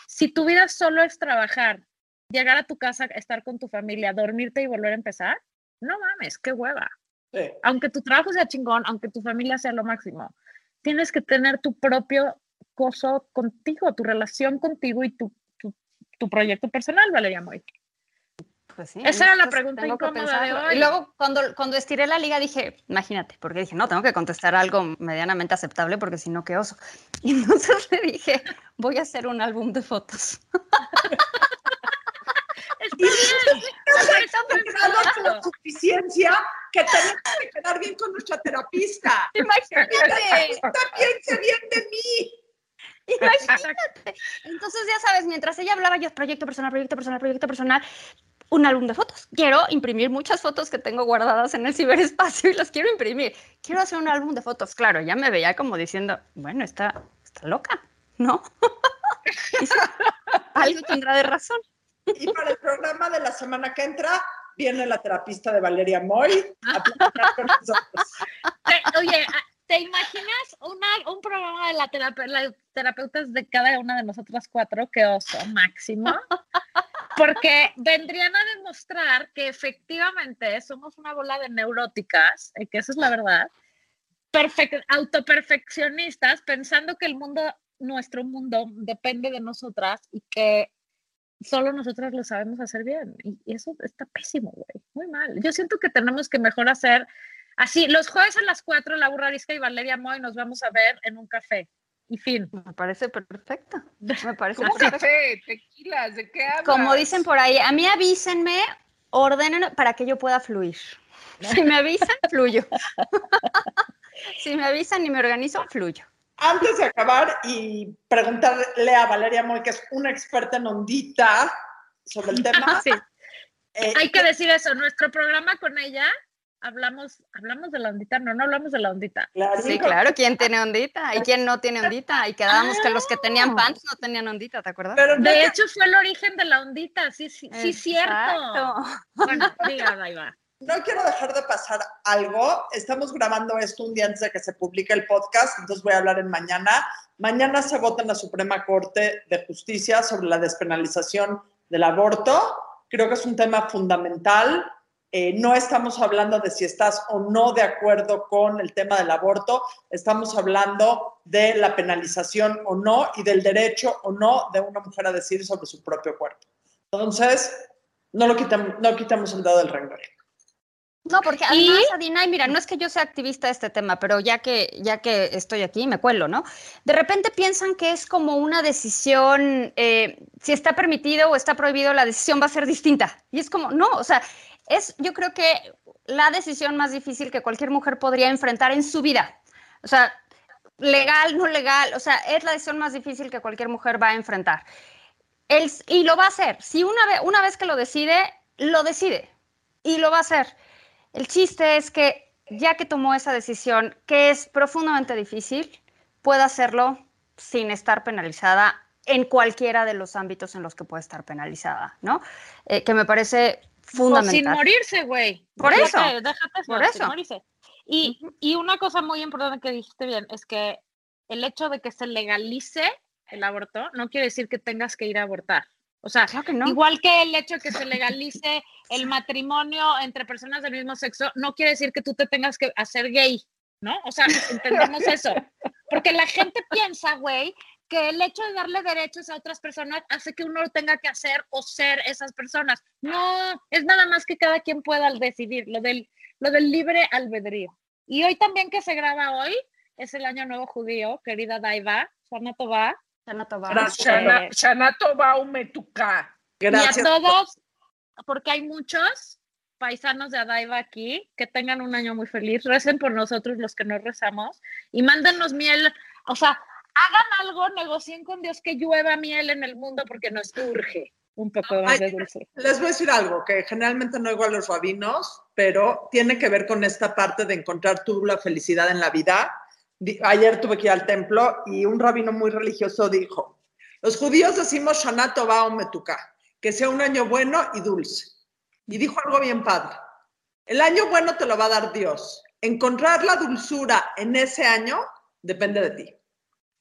Si tu vida solo es trabajar, llegar a tu casa, estar con tu familia, dormirte y volver a empezar, no mames, qué hueva. Sí. Aunque tu trabajo sea chingón, aunque tu familia sea lo máximo, tienes que tener tu propio coso contigo, tu relación contigo y tu, tu, tu proyecto personal, Valeria Moy. Pues sí, Esa era la entonces pregunta incómoda de hoy. Y luego cuando, cuando estiré la liga dije, imagínate, porque dije, no, tengo que contestar algo medianamente aceptable porque si no, qué oso. Y entonces le dije, voy a hacer un álbum de fotos. Está bien. Grado de autosuficiencia que tenemos que quedar bien con nuestra terapista. Imagínate. Piense bien de mí. Imagínate. Entonces, ya sabes, mientras ella hablaba, yo proyecto personal, proyecto personal, proyecto personal, un álbum de fotos. Quiero imprimir muchas fotos que tengo guardadas en el ciberespacio y las quiero imprimir. Quiero hacer un álbum de fotos. Claro, ya me veía como diciendo, bueno, está, está loca, ¿no? Y algo tendrá de razón. Y para el programa de la semana que entra, viene la terapista de Valeria Moy a platicar con nosotros. Oye, ah, ¿te imaginas una, un programa de la terape- terapeutas de cada una de nosotras cuatro? ¡Qué oso máximo! Porque vendrían a demostrar que efectivamente somos una bola de neuróticas, eh, que esa es la verdad, perfec- autoperfeccionistas, pensando que el mundo, nuestro mundo, depende de nosotras y que solo nosotras lo sabemos hacer bien. Y, y eso está pésimo, güey. Muy mal. Yo siento que tenemos que mejor hacer así. Los jueves a las 4, la burra Arisca y Valeria Moy nos vamos a ver en un café. Y fin. Me parece perfecto. Me parece ¿Cómo perfecto. café? ¿Tequilas? ¿De qué hablas? Como dicen por ahí, a mí avísenme, ordenen para que yo pueda fluir. Si me avisan, fluyo. si me avisan y me organizo, fluyo. Antes de acabar y preguntarle a Valeria Moy, que es una experta en ondita sobre el tema. Sí. eh, Hay que decir eso. Nuestro programa con ella, hablamos, hablamos de la ondita. No, no hablamos de la ondita. claro, Sí, claro, ¿quién tiene ondita? ¿Y quién no tiene ondita? Y quedábamos que los que tenían pants no tenían ondita, ¿te acuerdas? Pero no De hecho, fue el origen de la ondita. Sí, sí, sí, cierto. Bueno, diga, ahí va. No quiero dejar de pasar algo. Estamos grabando esto un día antes de que se publique el podcast, entonces voy a hablar en mañana. Mañana se vota en la Suprema Corte de Justicia sobre la despenalización del aborto. Creo que es un tema fundamental. Eh, no estamos hablando de si estás o no de acuerdo con el tema del aborto, estamos hablando de la penalización o no y del derecho o no de una mujer a decidir sobre su propio cuerpo. Entonces, no lo quitamos, no quitamos el dedo del renglón. No, porque Y- además, Adina, y mira, no es que yo sea activista de este tema, pero ya que, ya que estoy aquí, me cuelo, ¿no? De repente piensan que es como una decisión, eh, si está permitido o está prohibido, la decisión va a ser distinta. Y es como, no, o sea, es yo creo que la decisión más difícil que cualquier mujer podría enfrentar en su vida. O sea, legal, no legal, o sea, es la decisión más difícil que cualquier mujer va a enfrentar. Él- y lo va a hacer. Si una vez, una vez que lo decide, lo decide y lo va a hacer. El chiste es que ya que tomó esa decisión, que es profundamente difícil, pueda hacerlo sin estar penalizada en cualquiera de los ámbitos en los que puede estar penalizada, ¿no? Eh, que me parece O sin fundamental. morirse, güey. Por eso. Déjate Por sin eso. morirse. Y, y una cosa muy importante que dijiste bien es que el hecho de que se legalice el aborto no quiere decir que tengas que ir a abortar. O sea, Claro que no. igual que el hecho de que se legalice el matrimonio entre personas del mismo sexo, no quiere decir que tú te tengas que hacer gay, ¿no? O sea, entendemos eso. Porque la gente piensa, güey, que el hecho de darle derechos a otras personas hace que uno tenga que hacer o ser esas personas. No, es nada más que cada quien pueda decidir, lo del, lo del libre albedrío. Y hoy también que se graba hoy, es el Año Nuevo Judío, querida Daiva, Shana Tova. Shana Tova. Shana, Shana Umetuka. Gracias. Y a todos, porque hay muchos paisanos de Adaiva aquí, que tengan un año muy feliz, recen por nosotros los que no rezamos y mándenos miel, o sea, hagan algo, negocien con Dios que llueva miel en el mundo porque nos urge un poco más de dulce. Les voy a decir algo que generalmente no oigo a los rabinos, pero tiene que ver con esta parte de encontrar tú la felicidad en la vida. Ayer tuve que ir al templo y un rabino muy religioso dijo, los judíos decimos Shana Tova o que sea un año bueno y dulce. Y dijo algo bien padre. El año bueno te lo va a dar Dios. Encontrar la dulzura en ese año depende de ti.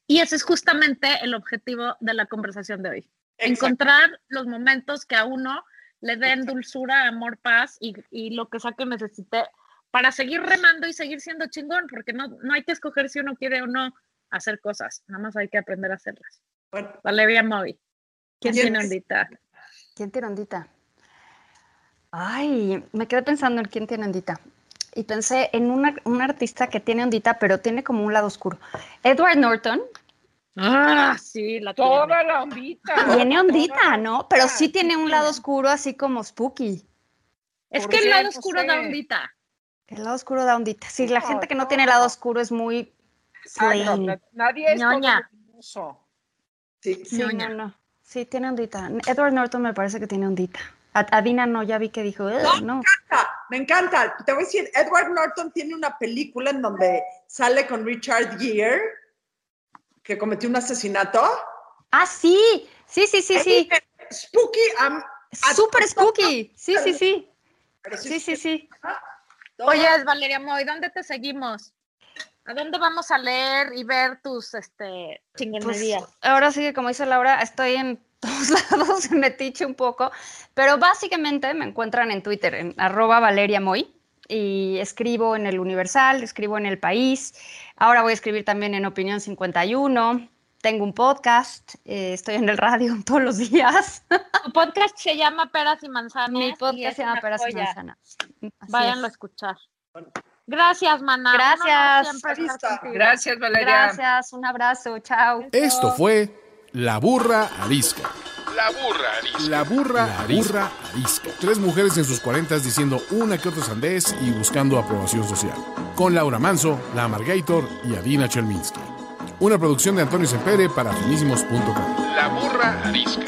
Y ese es justamente el objetivo de la conversación de hoy. Encontrar los momentos que a uno le den dulzura, amor, paz y, y, lo que sea que necesite para seguir remando y seguir siendo chingón, porque no, no hay que escoger si uno quiere o no hacer cosas, nada más hay que aprender a hacerlas. Bueno, Valeria Moy. ¿Quién, tiene ondita? ¿Quién tiene ondita? Ay, me quedé pensando en quién tiene ondita. Y pensé en una, un artista que tiene ondita, pero tiene como un lado oscuro. Edward Norton. Ah, sí, la Toda tiene. la ondita. Tiene ondita, ¿no? Pero sí tiene un lado oscuro así como spooky. Es que el lado oscuro da ondita. El lado oscuro da ondita. Sí, la gente que no, tiene lado oscuro es muy plain. nadie es Ñoña. Sí, sí, no, no. Sí, tiene ondita. Edward Norton me parece que tiene ondita. Adina no, ya vi que dijo, no, no. Me encanta, me encanta. Te voy a decir, Edward Norton tiene una película en donde sale con Richard Gere, que cometió un asesinato. Ah, sí, sí, sí, sí, sí. Spooky. Um, Súper spooky. Sí, sí, sí. Sí, sí, sí. Oye, Valeria Moy, ¿dónde te seguimos? ¿A dónde vamos a leer y ver tus este, chingonerías? Pues, ahora sí que, como dice Laura, estoy en todos lados, me tiche un poco, pero básicamente me encuentran en Twitter, en arroba Valeria Moy, y escribo en el Universal, escribo en el País, ahora voy a escribir también en Opinión 51, tengo un podcast, eh, estoy en el radio todos los días. Tu podcast se llama Peras y Manzanas. Mi podcast se llama Peras y Manzanas. Váyanlo a escuchar. Gracias, Mana. Gracias. Gracias, Valeria. Gracias, un abrazo, chao. Esto fue La Burra Arisca. La burra arisca. La burra, la burra arisca. Tres mujeres en sus cuarentas diciendo una que otra sandés y buscando aprobación social. Con Laura Manso, La Amargator y Adina Chelminsky. Una producción de Antonio Sempere para finísimos.com. La burra arisca.